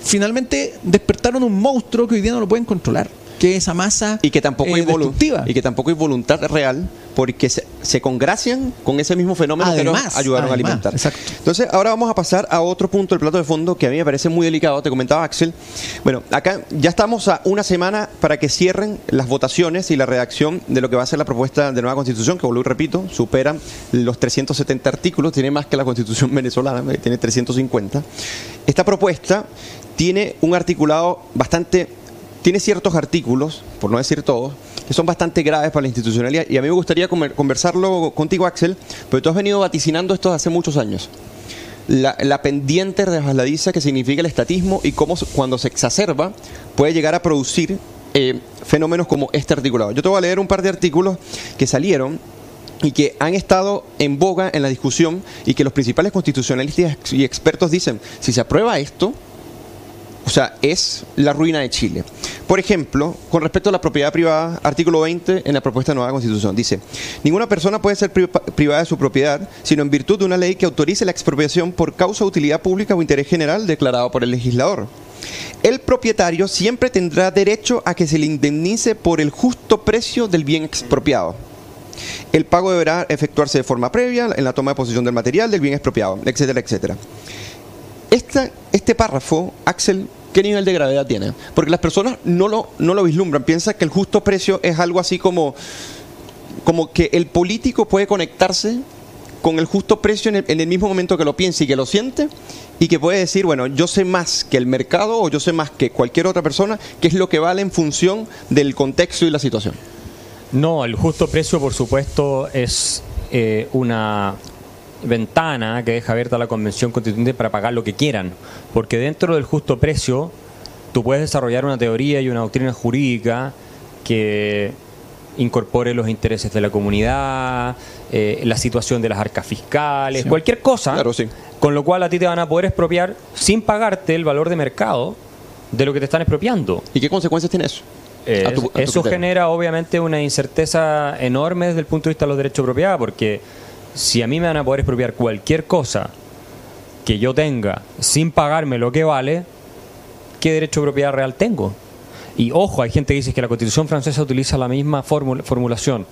S2: finalmente despertaron un monstruo que hoy día no lo pueden controlar, que es esa masa
S1: y que tampoco
S2: eh,
S1: hay
S2: destructiva.
S1: y que tampoco hay voluntad real porque se, se congracian con ese mismo fenómeno que nos ayudaron
S2: además,
S1: a alimentar.
S2: exacto.
S1: Entonces, ahora vamos a pasar a otro punto del plato de fondo que a mí me parece muy delicado, te comentaba Axel. Bueno, acá ya estamos a una semana para que cierren las votaciones y la redacción de lo que va a ser la propuesta de nueva constitución, que vuelvo y repito, superan los 370 artículos, tiene más que la constitución <laughs> venezolana, tiene 350. Esta propuesta tiene un articulado bastante tiene ciertos artículos, por no decir todos, que son bastante graves para la institucionalidad. Y a mí me gustaría conversarlo contigo, Axel, porque tú has venido vaticinando esto hace muchos años. La, pendiente resbaladiza que significa el estatismo y cómo cuando se exacerba puede llegar a producir eh, fenómenos como este articulado. Yo te voy a leer un par de artículos que salieron y que han estado en boga en la discusión y que los principales constitucionalistas y expertos dicen, si se aprueba esto, o sea, es la ruina de Chile. Por ejemplo, con respecto a la propiedad privada, artículo 20 en la propuesta de nueva constitución, dice, ninguna persona puede ser pri- privada de su propiedad, sino en virtud de una ley que autorice la expropiación por causa de utilidad pública o interés general declarado por el legislador. El propietario siempre tendrá derecho a que se le indemnice por el justo precio del bien expropiado. El pago deberá efectuarse de forma previa en la toma de posesión del material del bien expropiado, etcétera, etcétera. Este párrafo, Axel, ¿qué nivel de gravedad tiene? Porque las personas no lo, no lo vislumbran, piensan que el justo precio es algo así como, como que el político puede conectarse con el justo precio en el, en el mismo momento que lo piensa y que lo siente y que puede decir, bueno, yo sé más que el mercado o yo sé más que cualquier otra persona, qué es lo que vale en función del contexto y la situación.
S3: No, el justo precio, por supuesto, es eh, una ventana que deja abierta la Convención Constituyente para pagar lo que quieran. Porque dentro del justo precio, tú puedes desarrollar una teoría y una doctrina jurídica que incorpore los intereses de la comunidad, eh, la situación de las arcas fiscales, cualquier cosa,
S1: Claro, sí.
S3: con lo cual a ti te van a poder expropiar sin pagarte el valor de mercado de lo que te están expropiando.
S1: ¿Y qué consecuencias tiene eso?
S3: Eh,
S1: A tu- a tu
S3: eso
S1: criterio.
S3: genera obviamente una incerteza enorme desde el punto de vista de los derechos de propiedad, porque si a mí me van a poder expropiar cualquier cosa que yo tenga sin pagarme lo que vale, ¿qué derecho de propiedad real tengo? Y ojo, hay gente que dice que la constitución francesa utiliza la misma fórmula- formulación,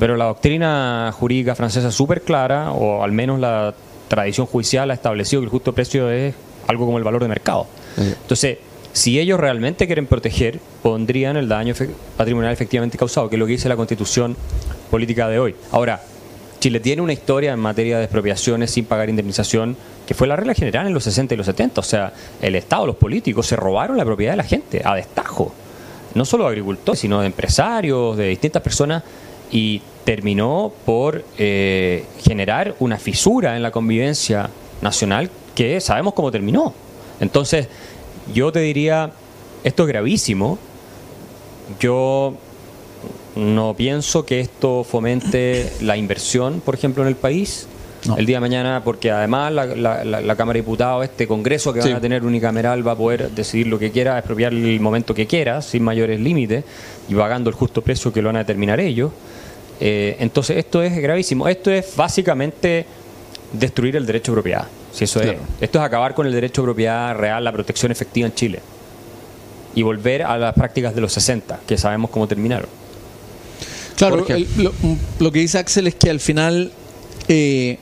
S3: pero la doctrina jurídica francesa es súper clara, o al menos la tradición judicial ha establecido que el justo precio es algo como el valor de mercado. Entonces, si ellos realmente quieren proteger, pondrían el daño patrimonial efectivamente causado, que es lo que dice la constitución política de hoy. Ahora, Chile tiene una historia en materia de expropiaciones sin pagar indemnización, que fue la regla general en los 60 y los 70. O sea, el Estado, los políticos, se robaron la propiedad de la gente a destajo. No solo de agricultores, sino de empresarios, de distintas personas, y terminó por eh, generar una fisura en la convivencia nacional que sabemos cómo terminó. Entonces, yo te diría, esto es gravísimo. Yo no pienso que esto fomente la inversión, por ejemplo, en el país.
S2: No.
S3: El día de mañana, porque además la, la- la- la Cámara de Diputados, este Congreso que
S1: Sí.
S3: van a tener unicameral, va a poder decidir lo que quiera, expropiar el momento que quiera, sin mayores límites, y pagando el justo precio que lo van a determinar ellos. Eh, entonces, esto es gravísimo. Esto es básicamente destruir el derecho de propiedad. Si eso
S1: Claro.
S3: es. Esto es acabar con el derecho de propiedad real, la protección efectiva en Chile. Y volver a las prácticas de los 60, que sabemos cómo terminaron.
S2: Claro, el- lo, lo que dice Axel es que al final Eh,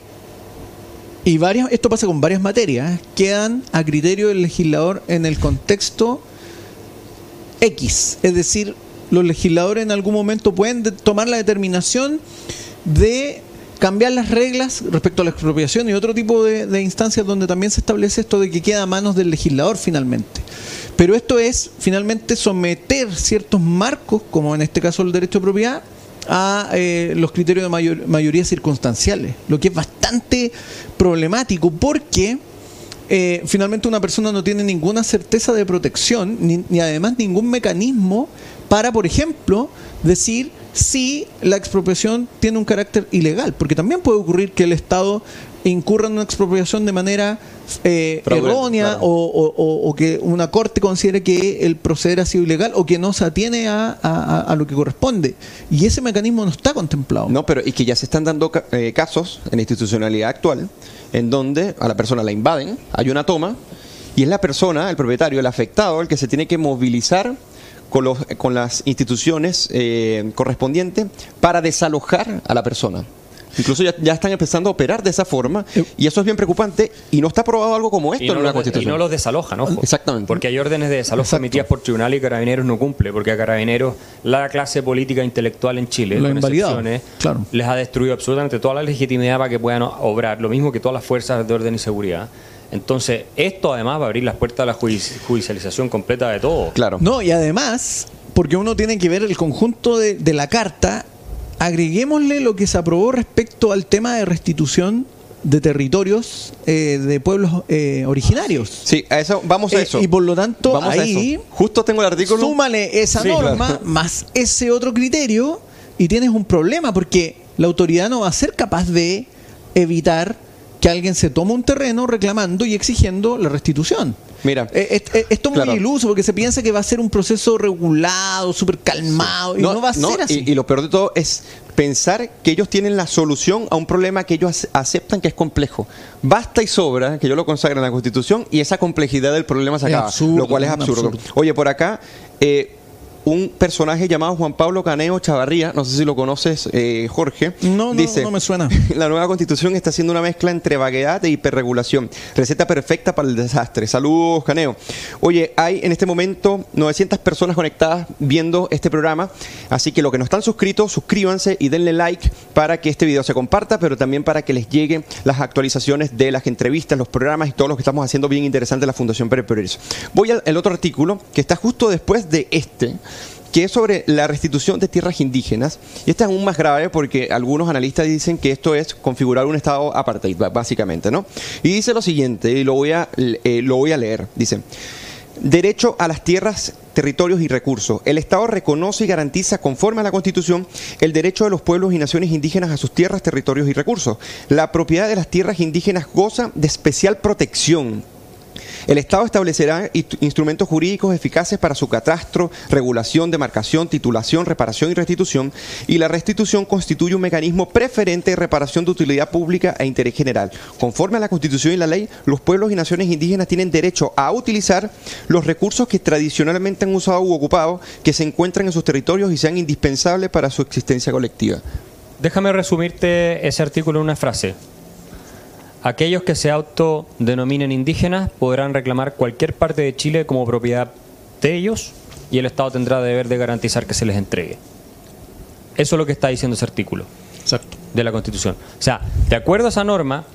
S2: y varias, esto pasa con varias materias, ¿eh? quedan a criterio del legislador en el contexto X. Es decir, los legisladores en algún momento pueden de- tomar la determinación de cambiar las reglas respecto a la expropiación y otro tipo de, de instancias donde también se establece esto de que queda a manos del legislador finalmente. Pero esto es finalmente someter ciertos marcos, como en este caso el derecho de propiedad, a eh, los criterios de mayor- mayoría circunstanciales, lo que es bastante problemático porque eh, finalmente una persona no tiene ninguna certeza de protección ni, ni además ningún mecanismo para, por ejemplo, decir si la expropiación tiene un carácter ilegal, porque también puede ocurrir que el Estado incurra en una expropiación de manera eh, errónea
S1: claro.
S2: o, o- o- o que una corte considere que el proceder ha sido ilegal o que no se atiene a, a- a lo que corresponde. Y ese mecanismo no está contemplado.
S1: No, pero y que ya se están dando eh, casos en la institucionalidad actual en donde a la persona la invaden, hay una toma y es la persona, el propietario, el afectado, el que se tiene que movilizar con, los, con las instituciones eh, correspondientes para desalojar a la persona. Incluso ya, ya están empezando a operar de esa forma y eso es bien preocupante y no está aprobado algo como esto
S3: Y no,
S1: en una
S3: los, y
S1: constitución.
S3: no los desalojan, ojo.
S1: Exactamente.
S3: Porque hay órdenes de desalojo
S2: Exacto.
S3: emitidas por tribunal y Carabineros no cumple, porque a Carabineros la clase política intelectual en Chile,
S2: Lo ha
S3: con excepciones,
S2: claro.
S3: les ha destruido absolutamente toda la legitimidad para que puedan obrar, lo mismo que todas las fuerzas de orden y seguridad. Entonces, esto además va a abrir las puertas a la judici- judicialización completa de todo.
S1: Claro.
S2: No, y además, porque uno tiene que ver el conjunto de, de la carta, agreguémosle lo que se aprobó respecto al tema de restitución de territorios eh, de pueblos eh, originarios.
S1: Sí, a eso, vamos a
S2: Eh,
S1: eso.
S2: y por lo tanto,
S1: Vamos
S2: ahí.
S1: Justo tengo el artículo.
S2: súmale esa
S1: Sí,
S2: norma
S1: claro. <laughs>
S2: más ese otro criterio y tienes un problema porque la autoridad no va a ser capaz de evitar que alguien se tome un terreno reclamando y exigiendo la restitución.
S1: Mira.
S2: Eh, est- eh, esto es muy
S1: Claro.
S2: iluso porque se piensa que va a ser un proceso regulado, súper calmado, y no, va a ser así.
S1: Y, y lo peor de todo es pensar que ellos tienen la solución a un problema que ellos ace- aceptan que es complejo. Basta y sobra que yo lo consagre en la Constitución y esa complejidad del problema se
S2: Es
S1: acaba.
S2: absurdo,
S1: lo cual es absurdo. Oye, por acá. eh, un personaje llamado Juan Pablo Caneo Chavarría, no sé si lo conoces, eh, Jorge,
S2: No, no,
S1: dice,
S2: no me suena. <laughs>
S1: La nueva constitución está haciendo una mezcla entre vaguedad e hiperregulación. Receta perfecta para el desastre. Saludos, Caneo. Oye, hay en este momento 900 personas conectadas viendo este programa. Así que los que no están suscritos, suscríbanse y denle like para que este video se comparta, pero también para que les lleguen las actualizaciones de las entrevistas, los programas y todo lo que estamos haciendo bien interesante en la Fundación Pérez. Voy al otro artículo que está justo después de este que es sobre la restitución de tierras indígenas. Y este es aún más grave porque algunos analistas dicen que esto es configurar un estado apartheid, básicamente, ¿no? Y dice lo siguiente, y lo voy a, eh, lo voy a leer. Dice, derecho a las tierras, territorios y recursos. El Estado reconoce y garantiza, conforme a la Constitución, el derecho de los pueblos y naciones indígenas a sus tierras, territorios y recursos. La propiedad de las tierras indígenas goza de especial protección el Estado establecerá inst- instrumentos jurídicos eficaces para su catastro, regulación, demarcación, titulación, reparación y restitución, y la restitución constituye un mecanismo preferente de reparación de utilidad pública e interés general. Conforme a la Constitución y la ley, los pueblos y naciones indígenas tienen derecho a utilizar los recursos que tradicionalmente han usado u ocupado, que se encuentran en sus territorios y sean indispensables para su existencia colectiva.
S3: Déjame resumirte ese artículo en una frase. Aquellos que se autodenominen indígenas podrán reclamar cualquier parte de Chile como propiedad de ellos y el Estado tendrá deber de garantizar que se les entregue. Eso es lo que está diciendo ese artículo
S2: Exacto.
S3: de la Constitución. O sea, de acuerdo a esa norma,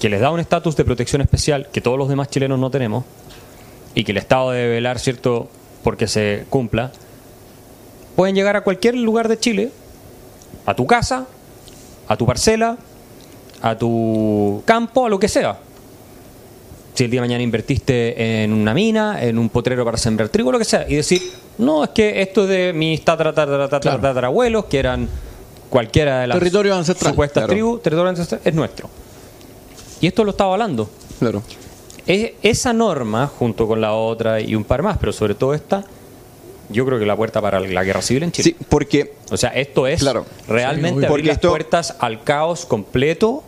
S3: que les da un estatus de protección especial que todos los demás chilenos no tenemos, y que el Estado debe velar, ¿cierto?, porque se cumpla, pueden llegar a cualquier lugar de Chile, a tu casa, a tu parcela, a tu campo, a lo que sea. Si el día de mañana invertiste en una mina, en un potrero para sembrar trigo, lo que sea, y decir, no, es que esto es de mis tatara, tatara, tatara,
S2: Claro.
S3: tatarabuelos, que eran cualquiera de las
S2: Territorio ancestral,
S3: supuestas
S1: claro.
S3: territorio ancestral, es nuestro. Y esto lo estaba hablando.
S1: Claro.
S3: Es- esa norma, junto con la otra y un par más, pero sobre todo esta, yo creo que la puerta para la guerra civil en Chile.
S1: Sí, porque
S3: O sea, esto es
S1: Claro.
S3: realmente
S1: Sí,
S3: abrir
S1: porque
S3: las
S1: esto-
S3: puertas al caos completo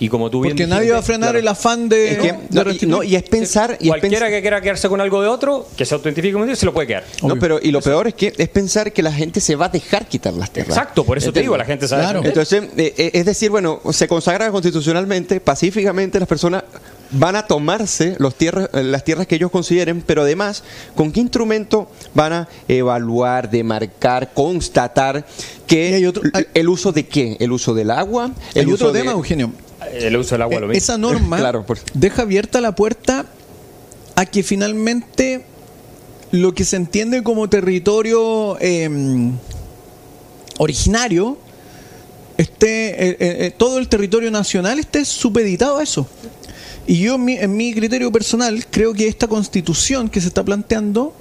S3: Y como tú bien
S2: Porque nadie
S3: dijiste,
S2: va a frenar
S3: claro,
S2: el afán de.
S1: Es que-
S2: de
S1: no, y,
S2: restituir.
S1: no, y es pensar. Y es
S3: Cualquiera
S1: pens-
S3: que quiera quedarse con algo de otro, que se autoidentifique como Dios, se lo puede quedar.
S1: No, pero y lo peor es que es pensar que la gente se va a dejar quitar las tierras.
S3: Exacto, por eso te digo, la gente sabe.
S2: Claro.
S1: Entonces, eh, eh, es decir, bueno, se consagra constitucionalmente, pacíficamente, las personas van a tomarse los tierras, eh, las tierras que ellos consideren, pero además, ¿con qué instrumento van a evaluar, demarcar, constatar que
S2: Y hay otro- hay-
S1: el uso de qué? ¿El uso del agua?
S2: Hay
S1: ¿El
S2: otro
S1: uso de-
S2: tema, Eugenio.
S3: El uso del agua lo
S2: Eh,
S3: mismo.
S2: Esa <laughs> norma
S1: Claro, por-
S2: deja abierta la puerta a que finalmente lo que se entiende como territorio eh, originario esté eh, eh, eh, todo el territorio nacional esté supeditado a eso. Y yo en mi, en mi criterio personal creo que esta constitución que se está planteando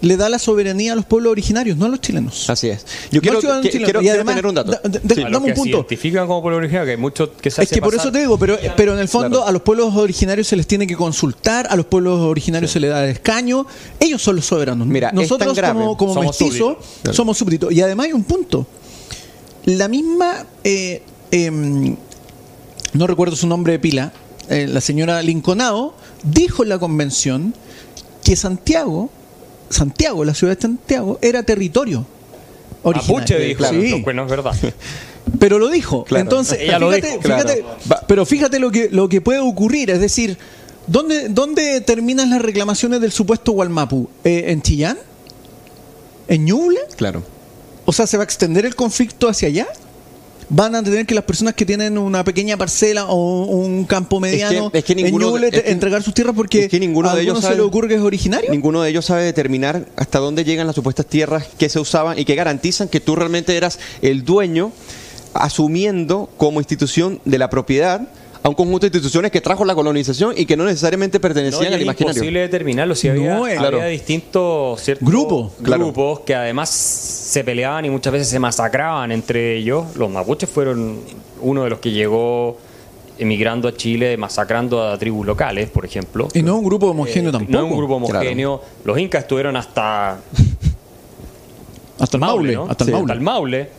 S2: le da la soberanía a los pueblos originarios, no a los chilenos.
S1: Así es. Yo
S2: No
S1: quiero, que- quiero-
S2: Y
S1: quiero
S2: además,
S1: tener un dato.
S2: da- da-
S1: Sí.
S3: A los
S2: dame un
S3: se
S2: punto.
S3: identifican como pueblo originario, que hay muchos que se
S2: Es que por eso te digo, pero, pero en el fondo
S1: Claro.
S2: a los pueblos originarios se les tiene que consultar, a los pueblos originarios se les da el escaño, ellos son los soberanos.
S1: Mira, es
S2: Nosotros
S1: tan grave.
S2: como, como
S3: Somos
S2: mestizos.
S1: Claro.
S2: somos súbditos. Y además hay un punto. La misma, eh, em, no recuerdo su nombre de pila, eh, la señora Linconado, dijo en la convención que Santiago, Santiago, la ciudad de Santiago, era territorio. Originario.
S3: Mapuche dijo,
S2: Claro. Sí.
S3: es verdad. <laughs>
S2: Pero lo dijo.
S1: Claro.
S2: Entonces,
S3: Ella lo
S2: fíjate,
S3: dijo,
S1: claro.
S2: Pero fíjate lo que, lo que puede ocurrir. Es decir, ¿dónde, dónde terminan las reclamaciones del supuesto Gualmapu? Eh, ¿En Chillán? ¿En Ñuble?
S1: Claro.
S2: O sea, ¿se va a extender el conflicto hacia allá? ¿Van a tener que las personas que tienen una pequeña parcela o un campo mediano
S1: es que ninguno
S2: en Ñuble
S1: de- es que-
S2: entregar sus tierras porque
S1: es que ninguno
S2: a
S1: de ellos
S2: se le ocurre que es originario?
S1: Ninguno de ellos sabe determinar hasta dónde llegan las supuestas tierras que se usaban y que garantizan que tú realmente eras el dueño, asumiendo como institución de la propiedad a un conjunto de instituciones que trajo la colonización y que no necesariamente
S3: No,
S1: pertenecían
S3: y
S1: al
S3: es
S1: imaginario.
S3: imposible determinarlo si había,
S2: No,
S3: había
S1: claro.
S3: distintos ciertos
S2: Grupos,
S1: claro.
S3: grupos que además se peleaban y muchas veces se masacraban entre ellos. Los mapuches fueron uno de los que llegó emigrando a Chile, masacrando a tribus locales, por ejemplo.
S2: Y no un grupo homogéneo
S3: Eh,
S2: tampoco.
S3: No es un grupo homogéneo. Los incas estuvieron hasta <laughs>
S2: Hasta el Maule.
S3: ¿no?
S2: Hasta el
S3: Sí,
S2: Maule.
S3: Maule.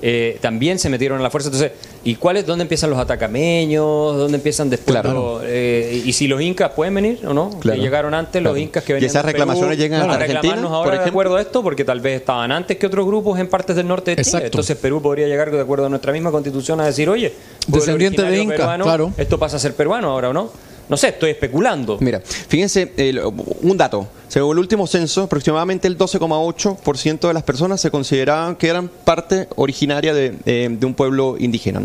S3: Eh, también se metieron a la fuerza. Entonces, ¿y cuáles? ¿Dónde empiezan los atacameños? ¿Dónde empiezan después?
S1: Claro.
S3: los, eh, y si los incas pueden venir o no?
S1: Claro.
S3: Que llegaron antes, los
S1: Claro.
S3: incas que
S1: Y
S3: venían
S1: esas
S3: de Perú,
S1: reclamaciones llegan
S3: a
S1: Argentina,
S3: reclamarnos
S1: por
S3: ahora de acuerdo a esto, porque tal vez estaban antes que otros grupos en partes del norte de Chile.
S2: Exacto.
S3: Entonces Perú podría llegar de acuerdo a nuestra misma constitución a decir, oye,
S2: Descendiente de Inca,
S3: peruano,
S2: claro.
S3: Esto pasa a ser peruano ahora o no. No sé, estoy especulando.
S1: Mira, fíjense, un dato. Según el último censo, aproximadamente el 12,8% de las personas se consideraban que eran parte originaria de, eh, un pueblo indígena.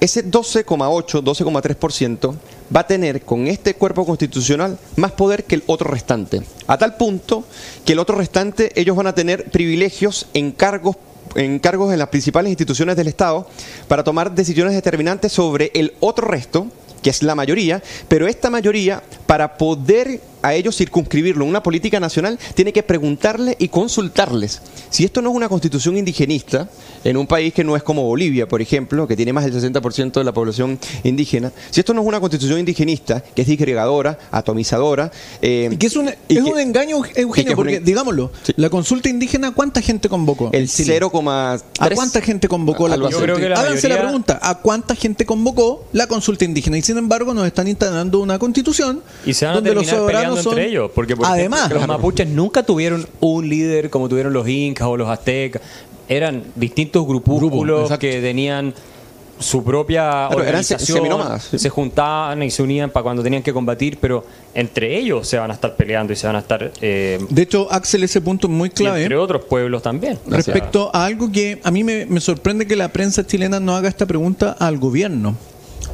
S1: Ese 12,8, 12,3% va a tener con este cuerpo constitucional más poder que el otro restante. A tal punto que el otro restante ellos van a tener privilegios en cargos en cargos en las principales instituciones del Estado para tomar decisiones determinantes sobre el otro resto, que es la mayoría, pero esta mayoría, para poder a ellos circunscribirlo en una política nacional, tiene que preguntarle y consultarles. Si esto no es una constitución indigenista, en un país que no es como Bolivia, por ejemplo, que tiene más del 60% de la población indígena, si esto no es una constitución indigenista, que es disgregadora, atomizadora, eh,
S2: Y que es un,
S1: y
S2: es
S1: que-
S2: un engaño, Eugenio,
S1: un
S2: porque, digámoslo,
S1: Sí.
S2: la consulta indígena, ¿cuánta gente convocó?
S1: el
S2: en Chile?
S1: 0,3.
S2: ¿A cuánta gente convocó la consulta?
S3: Yo creo que la
S2: Háganse la pregunta, ¿a cuánta gente convocó la consulta indígena? Y sin embargo nos están instalando una constitución
S3: Y se van a
S2: donde los
S3: peleando
S2: soberanos son...
S3: entre ellos. Porque, por ejemplo,
S2: Además,
S3: los mapuches nunca tuvieron un líder como tuvieron los incas o los aztecas. Eran distintos grupúsculos que tenían su propia organización,
S1: sí.
S3: se juntaban y se unían para cuando tenían que combatir, pero entre ellos se van a estar peleando y se van a estar eh,
S2: de hecho, Axel, ese punto es muy clave.
S3: entre otros pueblos también.
S2: Respecto a algo que a mí me, me sorprende que la prensa chilena no haga esta pregunta al gobierno.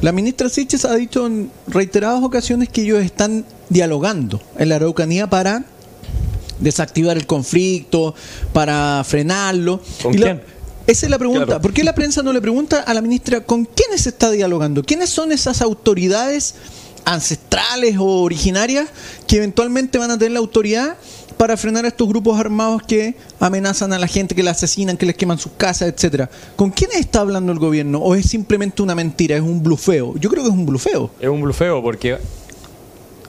S2: La ministra Siches ha dicho en reiteradas ocasiones que ellos están dialogando en la Araucanía para desactivar el conflicto, para frenarlo.
S3: ¿Con
S2: Y la-
S3: quién?
S2: esa es la pregunta.
S1: Claro.
S2: ¿Por qué la prensa no le pregunta a la ministra con quiénes se está dialogando? ¿Quiénes son esas autoridades ancestrales o originarias que eventualmente van a tener la autoridad para frenar a estos grupos armados que amenazan a la gente, que la asesinan, que les queman sus casas, etcétera? ¿Con quiénes está hablando el gobierno? ¿O es simplemente una mentira, es un blufeo? Yo creo que es un blufeo.
S3: Es un blufeo porque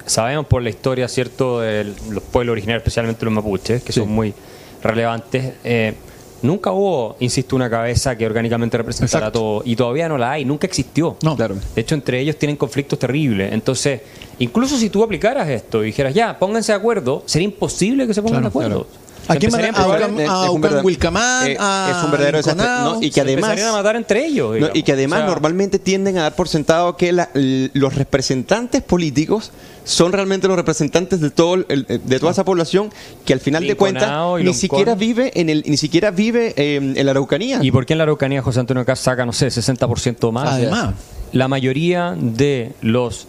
S3: sabemos por la historia, ¿cierto?, de los pueblos originarios, especialmente los mapuches, que
S1: Sí.
S3: son muy relevantes, eh, Nunca hubo, insisto, una cabeza que orgánicamente representara
S2: Exacto.
S3: todo. Y todavía no la hay, nunca existió.
S2: No.
S1: Claro.
S3: De hecho, entre ellos tienen conflictos terribles. Entonces, incluso si tú aplicaras esto y dijeras, ya, pónganse de acuerdo, sería imposible que se pongan
S2: Claro,
S3: de acuerdo.
S1: claro.
S2: ¿A quién van a- a Wilcamán,
S1: eh,
S2: a
S1: es un verdadero desastre. No, y que
S3: se
S1: además
S3: a matar entre ellos.
S1: No, y que además
S3: O sea,
S1: normalmente tienden a dar por sentado que la- los representantes políticos son realmente los representantes de todo el- de toda esa población que al final de cuentas ni
S3: Loncón.
S1: siquiera vive en el ni siquiera vive eh, en la Araucanía.
S3: ¿Y por qué en la Araucanía José Antonio Caz saca, no sé, 60% más?
S2: Además.
S3: La mayoría de los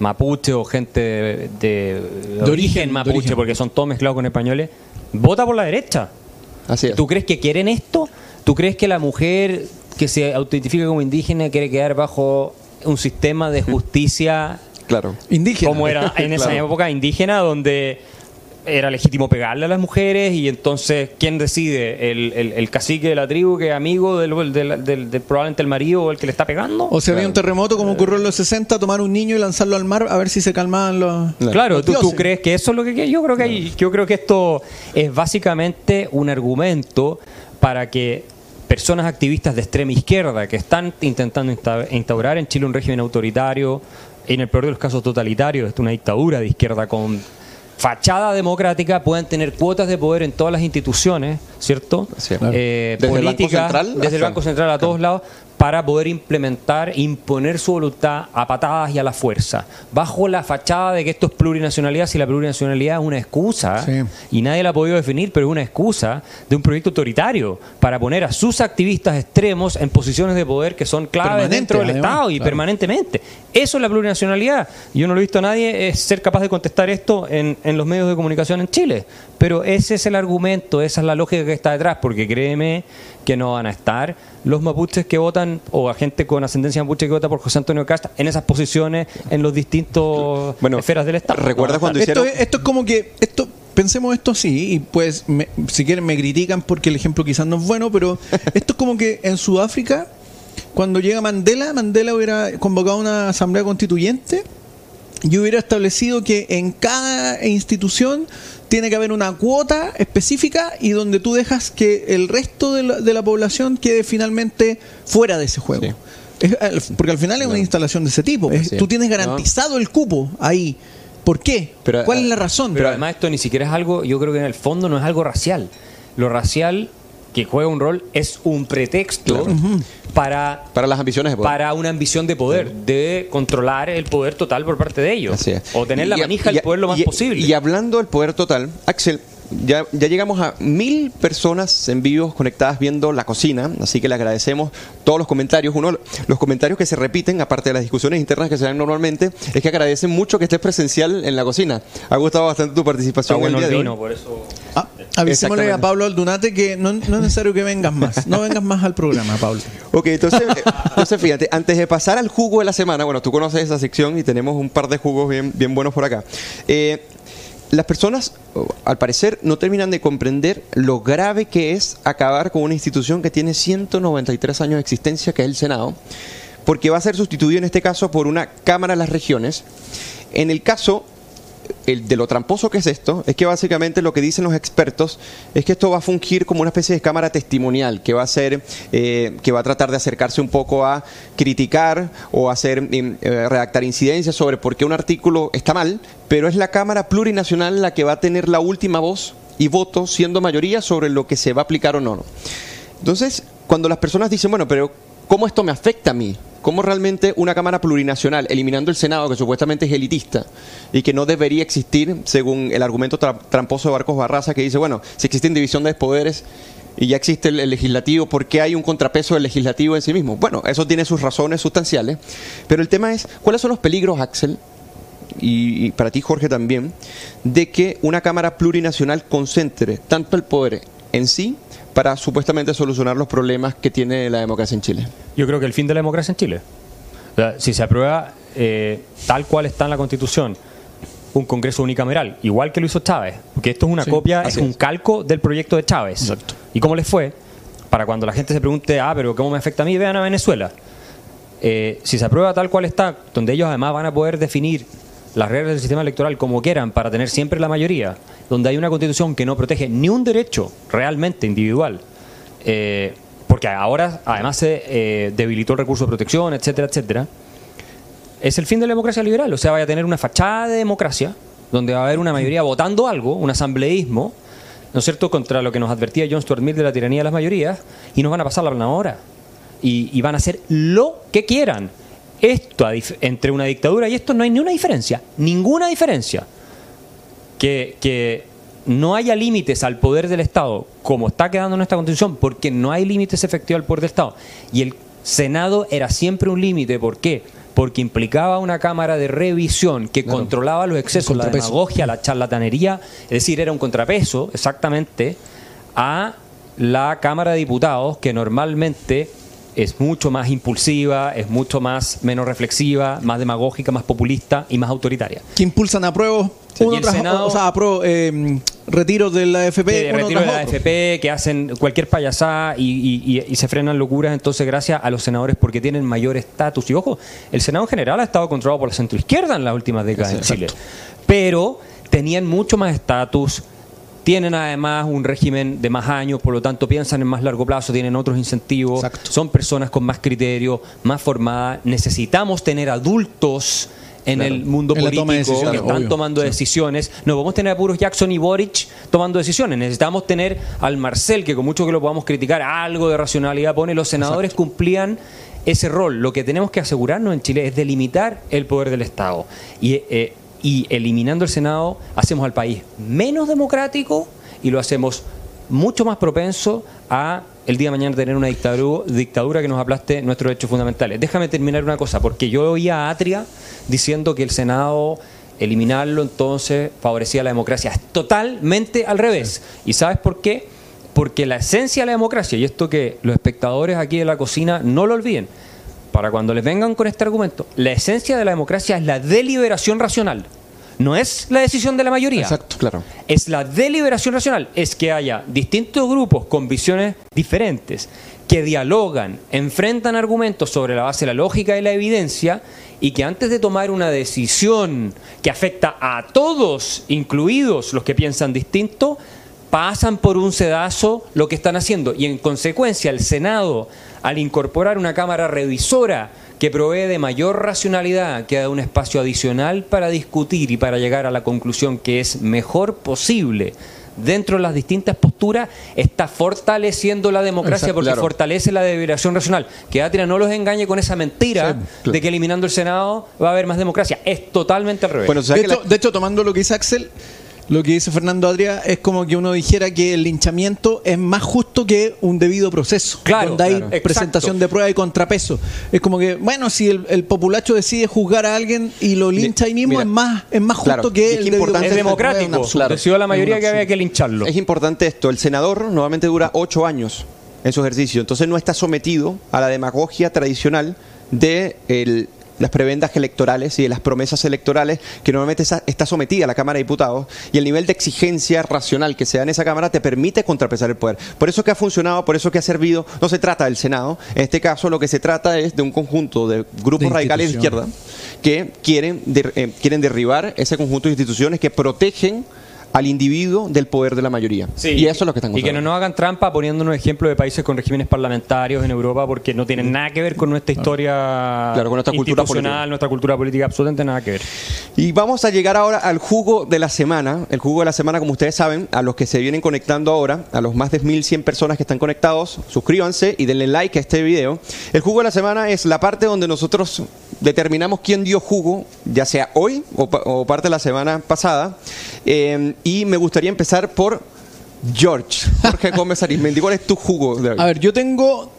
S3: mapuche o gente de, de- de origen,
S2: origen, de
S3: mapuche,
S2: origen.
S3: porque son todos mezclados con españoles, vota por la derecha.
S1: Así es.
S3: ¿Tú crees que quieren esto? ¿Tú crees que la mujer que se autentifica como indígena quiere quedar bajo un sistema de justicia <laughs>
S1: Claro.
S2: Indígena.
S3: como era en <laughs> esa
S1: Claro.
S3: época indígena donde era legítimo pegarle a las mujeres y entonces ¿quién decide? ¿El, el- el cacique de la tribu que es amigo del, del- del- del- probablemente el marido o el que le está pegando?
S2: O si había un terremoto como ocurrió en los 60, tomar un niño y lanzarlo al mar a ver si se calmaban los...
S3: Claro,
S2: los
S3: ¿tú, crees que eso es lo que yo creo que hay, yo creo que esto es básicamente un argumento para que personas activistas de extrema izquierda que están intentando insta- instaurar en Chile un régimen autoritario, en el peor de los casos totalitario, es una dictadura de izquierda con fachada democrática, puedan tener cuotas de poder en todas las instituciones, ¿cierto?
S1: Sí.
S3: Eh,
S1: Desde el Banco
S3: políticas,
S1: Central
S3: desde el Banco Central a todos lados, para poder implementar, imponer su voluntad a patadas y a la fuerza, bajo la fachada de que esto es plurinacionalidad, si la plurinacionalidad es una excusa,
S2: Sí.
S3: y nadie la ha podido definir, pero es una excusa de un proyecto autoritario para poner a sus activistas extremos en posiciones de poder que son claves
S2: Permanente,
S3: dentro del
S2: además,
S3: Estado y
S2: claro.
S3: permanentemente. Eso es la plurinacionalidad. Yo no lo he visto a nadie es ser capaz de contestar esto en, en los medios de comunicación en Chile. Pero ese es el argumento, esa es la lógica que está detrás, porque créeme que no van a estar los mapuches que votan o a gente con ascendencia mapuche que vota por José Antonio Casta en esas posiciones en los distintos
S1: Bueno,
S3: esferas del Estado.
S1: ¿recuerdas
S3: No,
S1: cuando
S3: está-
S2: Esto
S1: hicieron-
S2: es, esto es como que esto pensemos esto así y pues me- si quieren me critican porque el ejemplo quizás no es bueno pero <laughs> esto es como que en Sudáfrica cuando llega Mandela Mandela hubiera convocado una asamblea constituyente y hubiera establecido que en cada institución tiene que haber una cuota específica y donde tú dejas que el resto de la, de la población quede finalmente fuera de ese juego.
S1: Sí.
S2: Es- al- porque al final es una instalación de ese tipo. Es-
S1: Así es.
S2: tú tienes
S1: No.
S2: garantizado el cupo ahí. ¿Por qué?
S1: Pero,
S2: ¿Cuál
S1: ah,
S2: es la razón?
S3: Pero además esto ni siquiera es algo, yo creo que en el fondo no es algo racial. Lo racial que juega un rol es un pretexto para,
S1: Para las ambiciones de poder.
S3: para una ambición de poder, de controlar el poder total por parte de ellos.
S1: Así es.
S3: O tener la manija del poder lo más
S1: y-
S3: posible.
S1: Y hablando del poder total, Axel, ya, ya llegamos a mil personas en vivo conectadas viendo la cocina, así que le agradecemos todos los comentarios. Uno, los comentarios que se repiten, aparte de las discusiones internas que se dan normalmente, es que agradecen mucho que estés presencial en la cocina. Ha gustado bastante tu
S3: Está
S1: participación
S3: bueno
S1: el
S3: el
S1: día de
S3: vino,
S1: hoy.
S3: por eso.
S2: Ah, avisémosle a. Pablo Aldunate que no, no es necesario que vengas más. No vengas más al programa, Pablo.
S1: Ok, entonces, entonces fíjate, antes de pasar al jugo de la semana, bueno, tú conoces esa sección y tenemos un par de jugos bien, bien buenos por acá. Eh, las personas, al parecer, no terminan de comprender lo grave que es acabar con una institución que tiene 193 años de existencia, que es el Senado, porque va a ser sustituido en este caso por una Cámara de las Regiones. En el caso el, de lo tramposo que es esto, es que básicamente lo que dicen los expertos es que esto va a fungir como una especie de cámara testimonial, que va a ser, eh, que va a tratar de acercarse un poco a criticar o hacer eh, redactar incidencias sobre por qué un artículo está mal, pero es la cámara plurinacional la que va a tener la última voz y voto siendo mayoría sobre lo que se va a aplicar o no. Entonces, cuando las personas dicen, bueno, pero ¿cómo esto me afecta a mí? ¿Cómo realmente una Cámara plurinacional, eliminando el Senado, que supuestamente es elitista y que no debería existir, según el argumento tra- tramposo de Barcos Barraza, que dice, bueno, si existe división de poderes y ya existe el, legislativo, ¿por qué hay un contrapeso del legislativo en sí mismo? Bueno, eso tiene sus razones sustanciales, pero el tema es, ¿cuáles son los peligros, Axel, y para ti Jorge también, de que una Cámara plurinacional concentre tanto el poder en sí para supuestamente solucionar los problemas que tiene la democracia en Chile.
S3: Yo creo que el fin de la democracia en Chile. O sea, si se aprueba eh, tal cual está en la Constitución, un Congreso unicameral, igual que lo hizo Chávez, porque esto es una
S2: Sí,
S3: copia, es un calco del proyecto de Chávez.
S2: Exacto.
S3: ¿Y cómo les fue? Para cuando la gente se pregunte, ah, pero ¿cómo me afecta a mí? Vean a Venezuela. Eh, si se aprueba tal cual está, donde ellos además van a poder definir las reglas del sistema electoral como quieran para tener siempre la mayoría, donde hay una constitución que no protege ni un derecho realmente individual, eh, porque ahora además se eh, debilitó el recurso de protección, etcétera, etcétera, es el fin de la democracia liberal. O sea, vaya a tener una fachada de democracia, donde va a haber una mayoría votando algo, un asambleísmo, ¿no es cierto?, contra lo que nos advertía John Stuart Mill de la tiranía de las mayorías, y nos van a pasar la planadora. Y, y van a hacer lo que quieran. Esto, entre una dictadura y esto, no hay ni una diferencia, ninguna diferencia. Que, que no haya límites al poder del Estado, como está quedando en nuestra Constitución, porque no hay límites efectivos al poder del Estado. Y el Senado era siempre un límite. ¿Por qué? Porque implicaba una Cámara de revisión que controlaba los excesos, la demagogia, la charlatanería, es decir, era un contrapeso exactamente a la Cámara de Diputados que normalmente es mucho más impulsiva, es mucho más menos reflexiva, más demagógica, más populista y más autoritaria.
S2: Que impulsan apruebos uno tras, Senado, o sea, eh, retiros de la AFP.
S3: retiros de la AFP, que hacen cualquier payasada y, y, se frenan locuras, entonces gracias a los senadores porque tienen mayor estatus. Y ojo, el Senado en general ha estado controlado por la centroizquierda en las últimas décadas en Chile. Pero tenían mucho más estatus, tienen además un régimen de más años, por lo tanto piensan en más largo plazo, tienen otros incentivos, son personas con más criterio, más formadas. Necesitamos tener adultos en el mundo político que están tomando decisiones. No podemos tener a puros Jackson y Boric tomando decisiones. Necesitamos tener al Marcel, que con mucho que lo podamos criticar, algo de racionalidad pone. Los senadores cumplían ese rol. Lo que tenemos que asegurarnos en Chile es delimitar el poder del Estado. Y eh, y eliminando el Senado hacemos al país menos democrático y lo hacemos mucho más propenso a el día de mañana tener una dictadura, dictadura que nos aplaste nuestros derechos fundamentales. Déjame terminar una cosa, porque yo oía a Atria diciendo que el Senado eliminarlo entonces favorecía la democracia. Es totalmente al revés. ¿Y sabes por qué? Porque la esencia de la democracia, y esto que los espectadores aquí de la cocina no lo olviden, para cuando les vengan con este argumento, la esencia de la democracia es la deliberación racional. No es la decisión de la mayoría.
S1: Exacto, claro.
S3: Es la deliberación racional. Es que haya distintos grupos con visiones diferentes que dialogan, enfrentan argumentos sobre la base de la lógica y la evidencia y que antes de tomar una decisión que afecta a todos, incluidos los que piensan distinto, pasan por un sedazo lo que están haciendo. Y en consecuencia el Senado al incorporar una cámara revisora que provee de mayor racionalidad, que da un espacio adicional para discutir y para llegar a la conclusión que es mejor posible dentro de las distintas posturas, está fortaleciendo la democracia porque fortalece la deliberación racional. Que Atria no los engañe con esa mentira de que eliminando el Senado va a haber más democracia. Es totalmente al revés.
S2: de hecho, tomando lo que dice Axel, lo que dice Fernando Adria es como que uno dijera que el linchamiento es más justo que un debido proceso.
S3: Claro.
S2: Donde hay presentación de prueba y contrapeso. Es como que, bueno, si el, populacho decide juzgar a alguien y lo lincha ahí mismo, es más es más justo que
S3: el debido Es democrático. Decidió la mayoría que había que lincharlo.
S1: Es importante esto. El senador normalmente dura ocho años en su ejercicio. Entonces no está sometido a la demagogia tradicional de el las prebendas electorales y de las promesas electorales que normalmente está sometida a la Cámara de Diputados y el nivel de exigencia racional que se da en esa Cámara te permite contrapesar el poder. Por eso que ha funcionado, por eso que ha servido, no se trata del Senado, en este caso lo que se trata es de un conjunto de grupos radicales de izquierda que quieren, eh, quieren derribar ese conjunto de instituciones que protegen al individuo del poder de la mayoría. y eso es lo que están
S3: Y que no nos hagan trampa poniéndonos ejemplos de países con regímenes parlamentarios en Europa porque no tienen nada que ver con nuestra historia
S1: claro, con nuestra
S3: cultura política. nuestra cultura política, absolutamente nada que ver.
S1: Y vamos a llegar ahora al jugo de la semana. El jugo de la semana, como ustedes saben, a los que se vienen conectando ahora, a los más de 1.100 personas que están conectados, suscríbanse y denle like a este video. El jugo de la semana es la parte donde nosotros determinamos quién dio jugo, ya sea hoy o, parte de la semana pasada. Eh, y me gustaría empezar por George, Jorge <laughs> Gómez Arismendi. ¿Cuál es tu jugo de hoy?
S2: A ver, yo tengo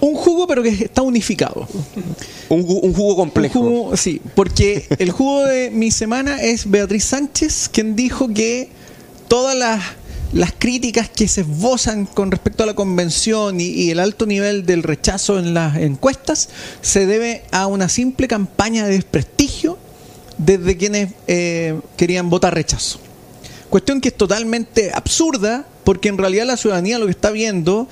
S2: un jugo, pero que está unificado.
S1: Un, jugo complejo.
S2: sí, porque el jugo de mi semana es Beatriz Sánchez, quien dijo que todas las, las críticas que se esbozan con respecto a la convención y, el alto nivel del rechazo en las encuestas se debe a una simple campaña de desprestigio desde quienes eh, querían votar rechazo. Cuestión que es totalmente absurda, porque en realidad la ciudadanía lo que está viendo,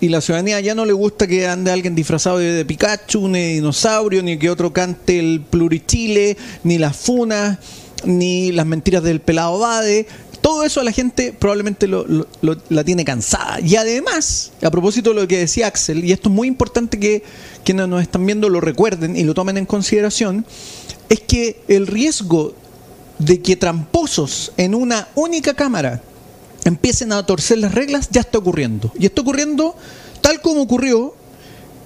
S2: y la ciudadanía ya no le gusta que ande alguien disfrazado de, Pikachu, ni de dinosaurio, ni que otro cante el plurichile, ni las funas, ni las mentiras del pelado Bade. todo eso a la gente probablemente lo, lo- lo- la tiene cansada. Y además, a propósito de lo que decía Axel, y esto es muy importante que quienes nos están viendo lo recuerden y lo tomen en consideración, es que el riesgo de que tramposos en una única cámara empiecen a torcer las reglas ya está ocurriendo. Y está ocurriendo tal como ocurrió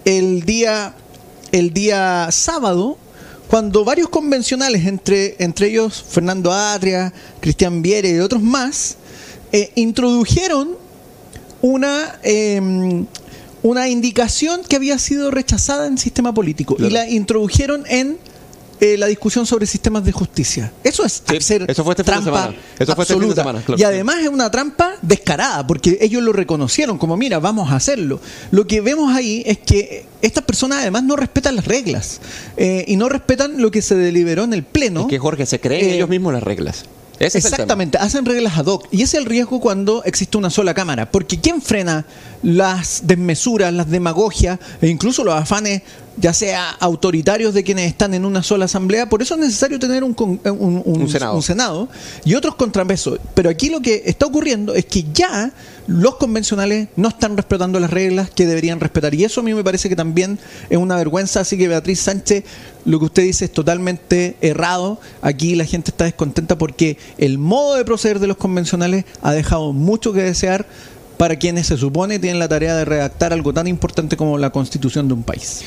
S2: el día, el día sábado, cuando varios convencionales, entre, entre ellos Fernando Atria, Cristian Viere y otros más, eh, introdujeron una, eh, una indicación que había sido rechazada en el sistema político y la introdujeron en eh, la discusión sobre sistemas de justicia. Eso es
S1: Sí,
S2: hacer
S1: eso fue este
S2: trampa
S1: semana. Eso fue este
S2: absoluta.
S1: semana, claro.
S2: Y además es una trampa descarada, porque ellos lo reconocieron como, mira, vamos a hacerlo. Lo que vemos ahí es que estas personas además no respetan las reglas eh, y no respetan lo que se deliberó en el Pleno.
S1: Es que Jorge, se creen
S2: Eh,
S1: ellos mismos las reglas. Ese.
S2: Exactamente, hacen reglas ad hoc. Y ese es el riesgo cuando existe una sola cámara. Porque ¿quién frena las desmesuras, las demagogias e incluso los afanes, ya sea autoritarios de quienes están en una sola asamblea? Por eso es necesario tener un, eh, un- un-
S1: Un senado.
S2: senado y otros contrapesos. Pero aquí lo que está ocurriendo es que ya los convencionales no están respetando las reglas que deberían respetar. Y eso a mí me parece que también es una vergüenza. Así que Beatriz Sánchez, lo que usted dice es totalmente errado. Aquí la gente está descontenta porque el modo de proceder de los convencionales ha dejado mucho que desear para quienes se supone tienen la tarea de redactar algo tan importante como la constitución de un país.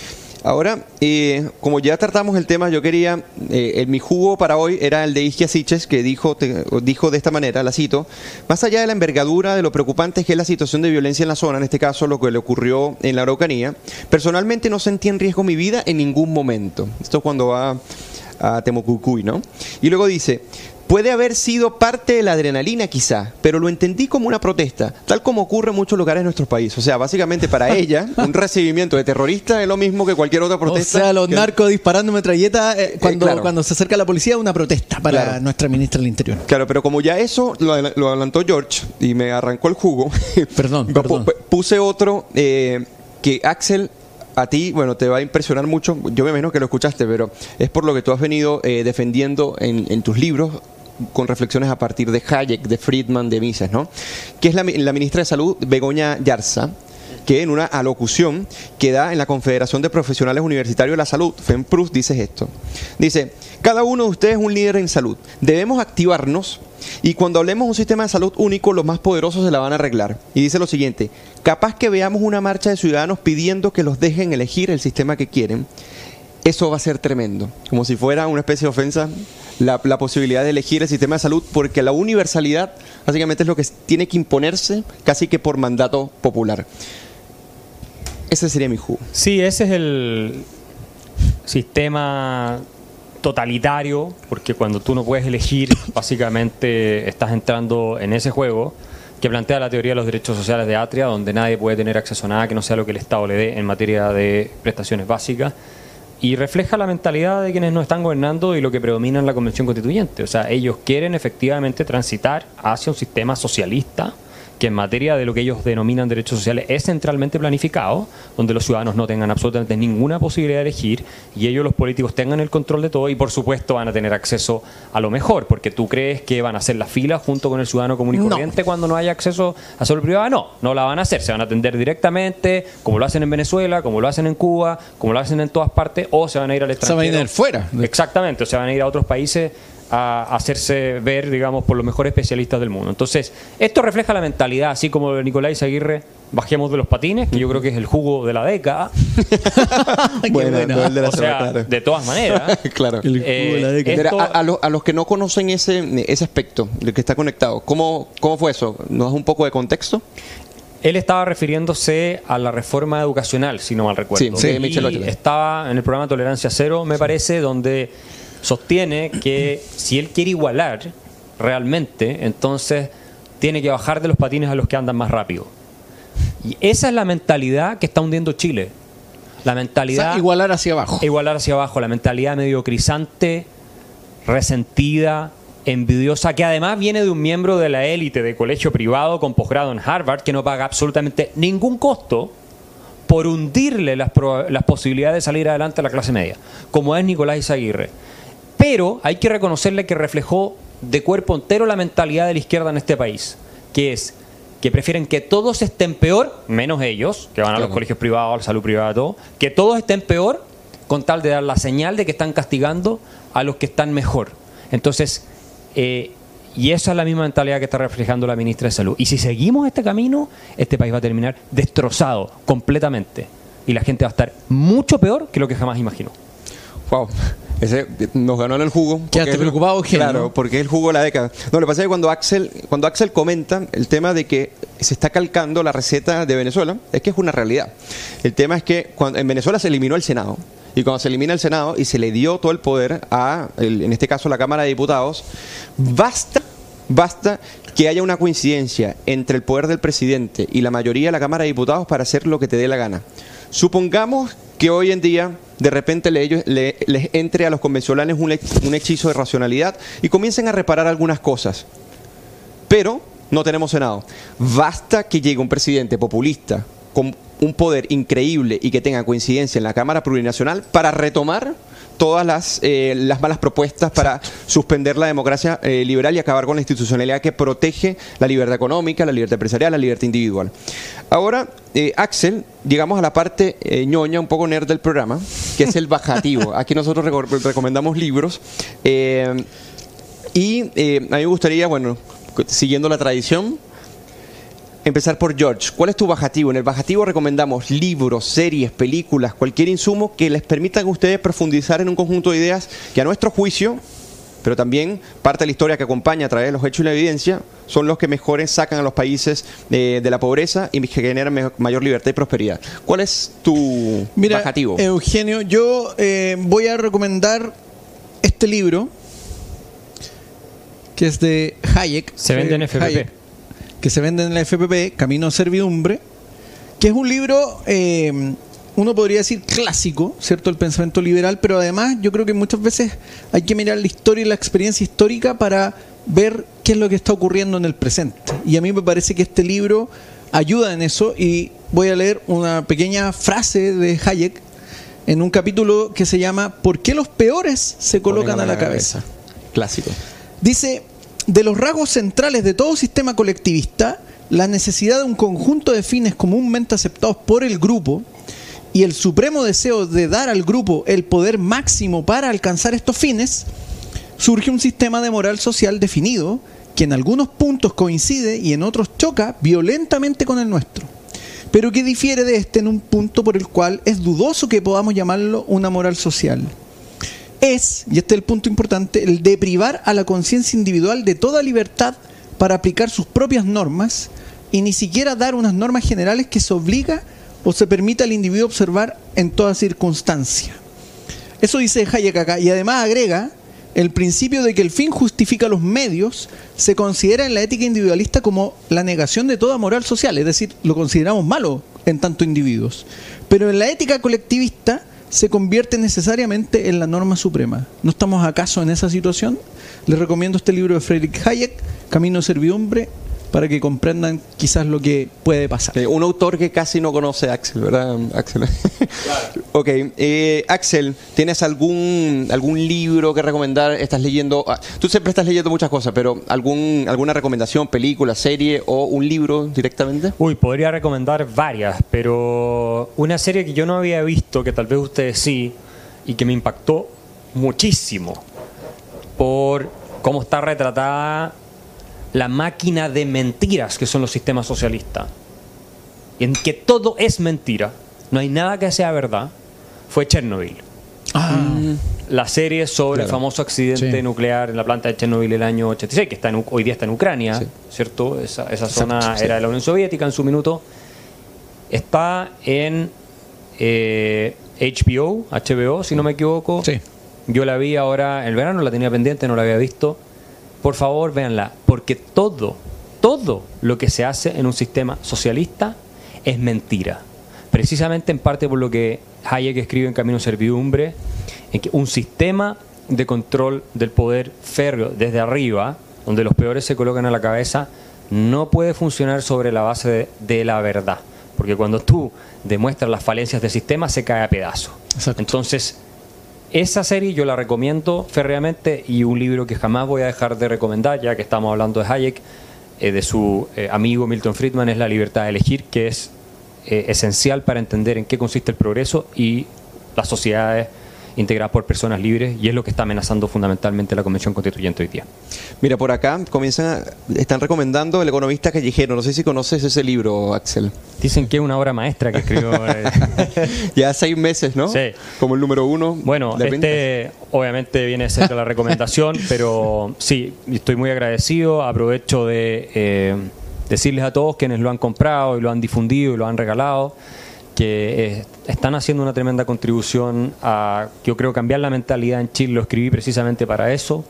S1: Ahora, eh, como ya tratamos el tema, yo quería, eh, el- mi jugo para hoy era el de Isquia Siches, que dijo, te- dijo de esta manera, la cito, más allá de la envergadura de lo preocupante que es la situación de violencia en la zona, en este caso lo que le ocurrió en la Araucanía, personalmente no sentí en riesgo mi vida en ningún momento. Esto es cuando va a Temocucuy, ¿no? Y luego dice, puede haber sido parte de la adrenalina quizá, pero lo entendí como una protesta, tal como ocurre en muchos lugares de nuestro país. O sea, básicamente para <laughs> ella, un recibimiento de terrorista es lo mismo que cualquier otra protesta.
S2: o sea, los
S1: que-
S2: narcos disparando metralleta eh, cuando,
S1: claro.
S2: cuando se acerca la policía, una protesta para
S1: Claro.
S2: nuestra ministra del Interior.
S1: Claro, pero como ya eso lo, adela- lo adelantó George y me arrancó el jugo,
S2: Perdón, <laughs> perdón.
S1: pu- puse otro eh, que Axel, a ti, bueno, te va a impresionar mucho. Yo me imagino que lo escuchaste, pero es por lo que tú has venido eh, defendiendo en, tus libros con reflexiones a partir de Hayek, de Friedman, de Mises, ¿no? Que es la, la ministra de Salud, Begoña Yarza, que en una alocución que da en la Confederación de Profesionales Universitarios de la Salud, FEMPRUS, dice esto. Dice, cada uno de ustedes es un líder en salud. Debemos activarnos y cuando hablemos de un sistema de salud único, los más poderosos se la van a arreglar. Y dice lo siguiente, capaz que veamos una marcha de ciudadanos pidiendo que los dejen elegir el sistema que quieren. Eso va a ser tremendo, como si fuera una especie de ofensa la, posibilidad de elegir el sistema de salud, porque la universalidad básicamente es lo que tiene que imponerse casi que por mandato popular. Ese sería mi jugo.
S3: Sí, ese es el sistema totalitario, porque cuando tú no puedes elegir, básicamente estás entrando en ese juego que plantea la teoría de los derechos sociales de Atria, donde nadie puede tener acceso a nada que no sea lo que el Estado le dé en materia de prestaciones básicas, y refleja la mentalidad de quienes nos están gobernando y lo que predomina en la Convención Constituyente. O sea, ellos quieren efectivamente transitar hacia un sistema socialista que en materia de lo que ellos denominan derechos sociales es centralmente planificado, donde los ciudadanos no tengan absolutamente ninguna posibilidad de elegir y ellos los políticos tengan el control de todo y por supuesto van a tener acceso a lo mejor, porque tú crees que van a hacer la fila junto con el ciudadano común y
S2: No.
S3: corriente cuando no haya acceso a salud privada, no, no la van a hacer, se van a atender directamente, como lo hacen en Venezuela, como lo hacen en Cuba, como lo hacen en todas partes, o se van a ir al
S2: Se
S3: extranjero.
S2: van a ir fuera.
S3: Exactamente, o sea, van a ir a otros países a hacerse ver, digamos, por los mejores especialistas del mundo. Entonces, esto refleja la mentalidad, así como de Nicolás Aguirre, bajemos de los patines, que yo creo que es el jugo de la década. <laughs>
S1: Bueno,
S2: buena.
S1: no el de la
S3: o sea,
S1: claro.
S3: de todas maneras. <laughs>
S1: claro.
S2: El jugo de la
S3: Eh,
S2: década.
S3: Esto-
S1: a, a los, a los que no conocen ese, ese aspecto, el que está conectado, ¿cómo, ¿cómo fue eso? ¿Nos das un poco de contexto?
S3: Él estaba refiriéndose a la reforma educacional, si no mal recuerdo.
S1: Sí, sí,
S3: Y
S1: Michelle Bachelet.
S3: estaba en el programa Tolerancia Cero, me parece, donde sostiene que si él quiere igualar realmente, entonces tiene que bajar de los patines a los que andan más rápido. Y esa es la mentalidad que está hundiendo Chile. La
S2: O
S3: mentalidad
S2: sea, igualar hacia abajo.
S3: igualar hacia abajo, la mentalidad mediocrizante, resentida, envidiosa, que además viene de un miembro de la élite de colegio privado con posgrado en Harvard que no paga absolutamente ningún costo por hundirle las, las posibilidades de salir adelante a la clase media, como es Nicolás Izaguirre. Pero hay que reconocerle que reflejó de cuerpo entero la mentalidad de la izquierda en este país, que es que prefieren que todos estén peor, menos ellos, que van a los colegios privados, a la salud privada, todo, que todos estén peor con tal de dar la señal de que están castigando a los que están mejor. Entonces, eh, y esa es la misma mentalidad que está reflejando la ministra de Salud. Y si seguimos este camino, este país va a terminar destrozado completamente. Y la gente va a estar mucho peor que lo que jamás imaginó.
S1: Wow. Ese nos ganó en el jugo.
S2: Quedaste preocupado,
S1: Claro, porque es el jugo de la década. No, lo que pasa es que cuando Axel, cuando Axel comenta el tema de que se está calcando la receta de Venezuela, es que es una realidad. El tema es que cuando, en Venezuela se eliminó el Senado. Y cuando se elimina el Senado y se le dio todo el poder a, en este caso, la Cámara de Diputados, basta, basta que haya una coincidencia entre el poder del presidente y la mayoría de la Cámara de Diputados para hacer lo que te dé la gana. Supongamos que hoy en día de repente le, les entre a los convencionales un, un hechizo de racionalidad y comiencen a reparar algunas cosas. Pero no tenemos Senado. Basta que llegue un presidente populista con un poder increíble y que tenga coincidencia en la Cámara Plurinacional para retomar todas las, eh, las malas propuestas para suspender la democracia eh, liberal y acabar con la institucionalidad que protege la libertad económica, la libertad empresarial, la libertad individual. Ahora, eh, Axel, llegamos a la parte ñoña, un poco nerd del programa, que es el bajativo. <laughs> Aquí nosotros recomendamos libros. y a mí me gustaría, bueno, siguiendo la tradición, empezar por George. ¿Cuál es tu bajativo? En el bajativo recomendamos libros, series, películas, cualquier insumo que les permitan a ustedes profundizar en un conjunto de ideas que a nuestro juicio, pero también parte de la historia que acompaña a través de los hechos y la evidencia, son los que mejores sacan a los países de, la pobreza y que generan mayor libertad y prosperidad. ¿Cuál es tu
S2: Mira,
S1: bajativo?
S2: Eugenio, yo eh, voy a recomendar este libro que es de Hayek.
S3: Se vende en FPP
S2: que se vende en la FPP, Camino a Servidumbre, que es un libro, eh, uno podría decir clásico, ¿cierto? El pensamiento liberal, pero además yo creo que muchas veces hay que mirar la historia y la experiencia histórica para ver qué es lo que está ocurriendo en el presente. Y a mí me parece que este libro ayuda en eso y voy a leer una pequeña frase de Hayek en un capítulo que se llama ¿Por qué los peores se colocan a la, cabeza?
S1: Clásico.
S2: Dice, de los rasgos centrales de todo sistema colectivista, la necesidad de un conjunto de fines comúnmente aceptados por el grupo y el supremo deseo de dar al grupo el poder máximo para alcanzar estos fines, surge un sistema de moral social definido que en algunos puntos coincide y en otros choca violentamente con el nuestro, pero que difiere de este en un punto por el cual es dudoso que podamos llamarlo una moral social es, y este es el punto importante, el de privar a la conciencia individual de toda libertad para aplicar sus propias normas y ni siquiera dar unas normas generales que se obliga o se permita al individuo observar en toda circunstancia. Eso dice Hayek acá y además agrega el principio de que el fin justifica los medios se considera en la ética individualista como la negación de toda moral social, es decir, lo consideramos malo en tanto individuos. Pero en la ética colectivista se convierte necesariamente en la norma suprema. ¿No estamos acaso en esa situación? Les recomiendo este libro de Friedrich Hayek, Camino de Servidumbre, para que comprendan quizás lo que puede pasar.
S1: un autor que casi no conoce a Axel, ¿verdad, Axel? <laughs> ok, eh, Axel, ¿tienes algún, algún libro que recomendar? ¿Estás leyendo? Ah, tú siempre estás leyendo muchas cosas, pero ¿algún, ¿alguna recomendación, película, serie o un libro directamente?
S3: Uy, podría recomendar varias, pero una serie que yo no había visto, que tal vez ustedes sí, y que me impactó muchísimo por cómo está retratada la máquina de mentiras que son los sistemas socialistas, en que todo es mentira, no hay nada que sea verdad, fue Chernobyl. Ah. La serie sobre el famoso accidente nuclear en la planta de Chernobyl el año 86, que está hoy día está en Ucrania, ¿cierto? Esa, zona era de la Unión Soviética en su minuto. Está en HBO, eh, HBO, si no me equivoco. Yo la vi ahora en el verano, la tenía pendiente, no la había visto por favor véanla, porque todo, todo lo que se hace en un sistema socialista es mentira. Precisamente en parte por lo que Hayek escribe en Camino Servidumbre, en que un sistema de control del poder férreo desde arriba, donde los peores se colocan a la cabeza, no puede funcionar sobre la base de, la verdad. Porque cuando tú demuestras las falencias del sistema, se cae a pedazos. Entonces, esa serie yo la recomiendo férreamente y un libro que jamás voy a dejar de recomendar, ya que estamos hablando de Hayek, eh, de su eh, amigo Milton Friedman, es La libertad de elegir, que es eh, esencial para entender en qué consiste el progreso y las sociedades integrada por personas libres y es lo que está amenazando fundamentalmente la Convención Constituyente hoy día.
S1: Mira, por acá comienzan, están recomendando El economista callejero. No sé si conoces ese libro, Axel.
S3: Dicen que es una obra maestra que escribió. <laughs> Eh.
S1: ya seis meses, ¿no?
S3: Sí.
S1: Como el número uno.
S3: Bueno, este obviamente viene cerca la recomendación, <laughs> pero sí, estoy muy agradecido. Aprovecho de eh, decirles a todos quienes lo han comprado y lo han difundido y lo han regalado que eh, están haciendo una tremenda contribución a, yo creo, cambiar la mentalidad en Chile. Lo escribí precisamente para eso.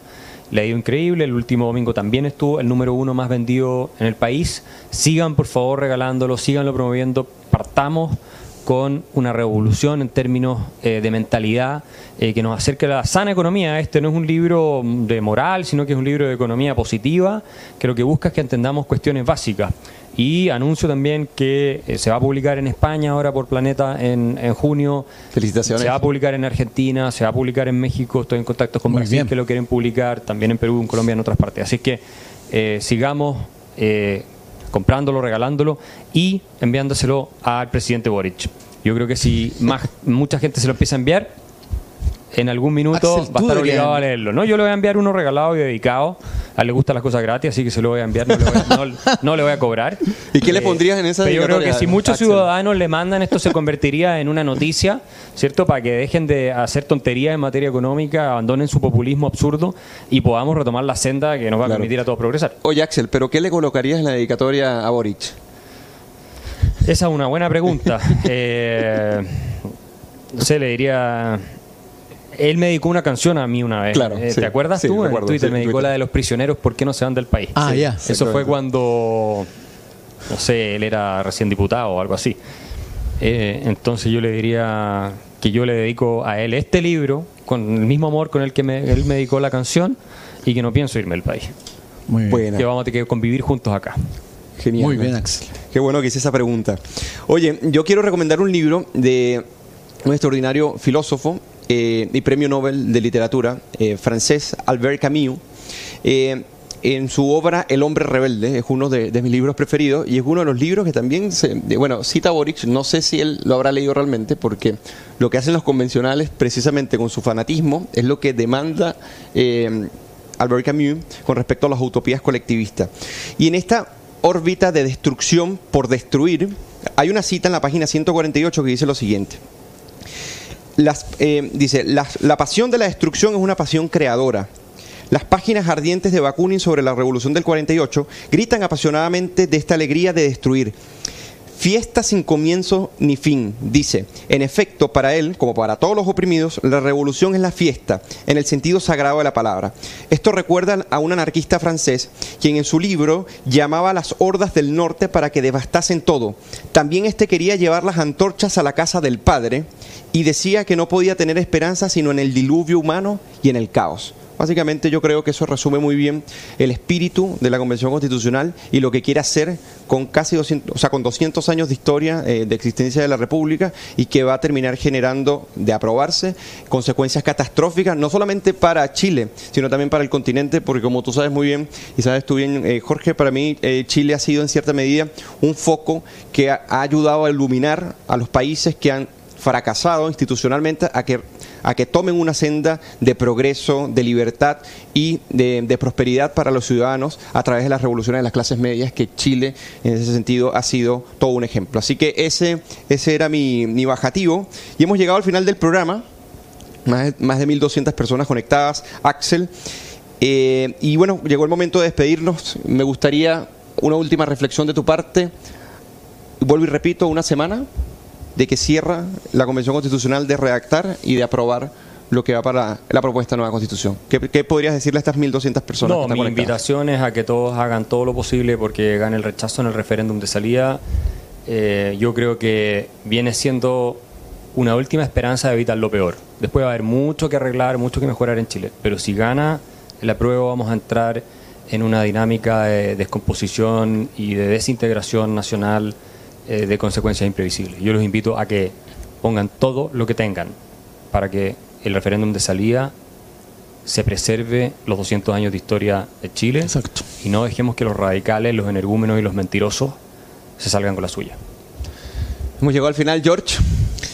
S3: Le ha ido increíble. El último domingo también estuvo el número uno más vendido en el país. Sigan, por favor, regalándolo, síganlo promoviendo. Partamos con una revolución en términos eh, de mentalidad eh, que nos acerque a la sana economía. Este no es un libro de moral, sino que es un libro de economía positiva, que lo que busca es que entendamos cuestiones básicas. Y anuncio también que eh, se va a publicar en España ahora por Planeta en, junio.
S1: Felicitaciones.
S3: Se va a publicar en Argentina, se va a publicar en México. Estoy en contacto con Brasil que lo quieren publicar, también en Perú, en Colombia, en otras partes. Así que eh, sigamos eh, comprándolo, regalándolo y enviándoselo al presidente Boric. Yo creo que si más, mucha gente se lo empieza a enviar, en algún minuto va a estar obligado a leerlo. No, yo le voy a enviar uno regalado y dedicado. A él le gustan las cosas gratis, así que se lo voy a enviar, no le voy a, cobrar. <laughs>
S1: ¿Y qué le eh, pondrías en esa
S3: Pero yo creo que si muchos ciudadanos le mandan, esto se convertiría en una noticia, ¿cierto? Para que dejen de hacer tonterías en materia económica, abandonen su populismo absurdo y podamos retomar la senda que nos va a permitir a todos progresar.
S1: Oye, Axel, ¿pero qué le colocarías en la dedicatoria a Boric?
S3: Esa es una buena pregunta. <laughs> eh, no sé, le diría él me dedicó una canción a mí una vez.
S1: Claro,
S3: eh, ¿Te acuerdas tú? en Twitter me dedicó la de los prisioneros, ¿por qué no se van del país?
S2: Ah, ya.
S3: Eso fue cuando, no sé, él era recién diputado o algo así. Eh, entonces yo le diría que yo le dedico a él este libro con el mismo amor con el que él me dedicó la canción y que no pienso irme del país.
S2: Muy bien.
S3: Que vamos a tener que convivir juntos acá.
S1: Genial.
S2: Muy bien, Axel.
S1: Qué bueno que hice esa pregunta. Oye, yo quiero recomendar un libro de un extraordinario filósofo eh, y premio Nobel de Literatura eh, francés Albert Camus. Eh, en su obra El hombre rebelde, es uno de, mis libros preferidos y es uno de los libros que también, se, bueno, cita Boric, no sé si él lo habrá leído realmente, porque lo que hacen los convencionales precisamente con su fanatismo es lo que demanda Albert Camus con respecto a las utopías colectivistas. Y en esta órbita de destrucción por destruir, hay una cita en la página 148 que dice lo siguiente. Las, eh, dice, la, pasión de la destrucción es una pasión creadora. Las páginas ardientes de Bakunin sobre la revolución del 48 gritan apasionadamente de esta alegría de destruir. Fiesta sin comienzo ni fin, dice. En efecto, para él, como para todos los oprimidos, la revolución es la fiesta, en el sentido sagrado de la palabra. Esto recuerda a un anarquista francés, quien en su libro llamaba a las hordas del norte para que devastasen todo. También este quería llevar las antorchas a la casa del Padre y decía que no podía tener esperanza sino en el diluvio humano y en el caos. Básicamente yo creo que eso resume muy bien el espíritu de la Convención Constitucional y lo que quiere hacer con casi 200, o sea, con 200 años de historia eh, de existencia de la República y que va a terminar generando, de aprobarse, consecuencias catastróficas, no solamente para Chile, sino también para el continente, porque como tú sabes muy bien, y sabes tú bien, eh, Jorge, para mí eh, Chile ha sido en cierta medida un foco que ha ayudado a iluminar a los países que han fracasado institucionalmente a que, a que tomen una senda de progreso, de libertad y de, prosperidad para los ciudadanos a través de las revoluciones de las clases medias, que Chile en ese sentido ha sido todo un ejemplo. Así que ese, ese era mi, mi bajativo y hemos llegado al final del programa. Más de, más de 1.200 personas conectadas. Axel. Eh, y bueno, llegó el momento de despedirnos. Me gustaría una última reflexión de tu parte. Vuelvo y repito, una semana de que cierra la Convención Constitucional de redactar y de aprobar lo que va para la propuesta de nueva constitución. ¿Qué, podrías decirle a estas 1.200 personas?
S3: No, mi invitación es a que todos hagan todo lo posible porque gane el rechazo en el referéndum de salida. Eh, yo creo que viene siendo una última esperanza de evitar lo peor. Después va a haber mucho que arreglar, mucho que mejorar en Chile, pero si gana el prueba vamos a entrar en una dinámica de descomposición y de desintegración nacional eh, de consecuencias imprevisibles. Yo los invito a que pongan todo lo que tengan para que el referéndum de salida se preserve los 200 años de historia de Chile
S2: Exacto.
S3: y no dejemos que los radicales, los energúmenos y los mentirosos se salgan con la suya.
S1: Hemos llegado al final, George.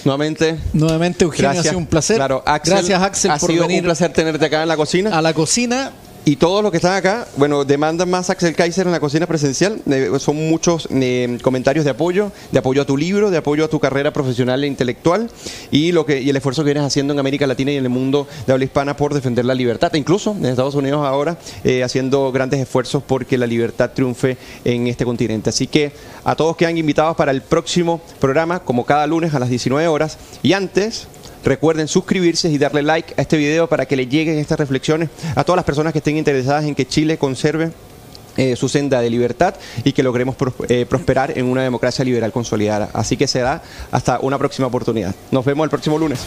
S1: Nuevamente.
S2: Nuevamente, Eugenio, ha sido un placer.
S1: Claro, Axel,
S2: Gracias, Axel,
S1: ha
S2: por
S1: sido
S2: venir
S1: un placer tenerte acá en la cocina.
S2: a la cocina.
S1: Y todos los que están acá, bueno, demandan más Axel Kaiser en la cocina presencial. Eh, son muchos eh, comentarios de apoyo, de apoyo a tu libro, de apoyo a tu carrera profesional e intelectual y lo que y el esfuerzo que vienes haciendo en América Latina y en el mundo de habla hispana por defender la libertad. E incluso en Estados Unidos ahora eh, haciendo grandes esfuerzos porque la libertad triunfe en este continente. Así que a todos quedan invitados para el próximo programa, como cada lunes a las 19 horas. Y antes, Recuerden suscribirse y darle like a este video para que le lleguen estas reflexiones a todas las personas que estén interesadas en que Chile conserve eh, su senda de libertad y que logremos eh, prosperar en una democracia liberal consolidada. Así que será hasta una próxima oportunidad. Nos vemos el próximo lunes.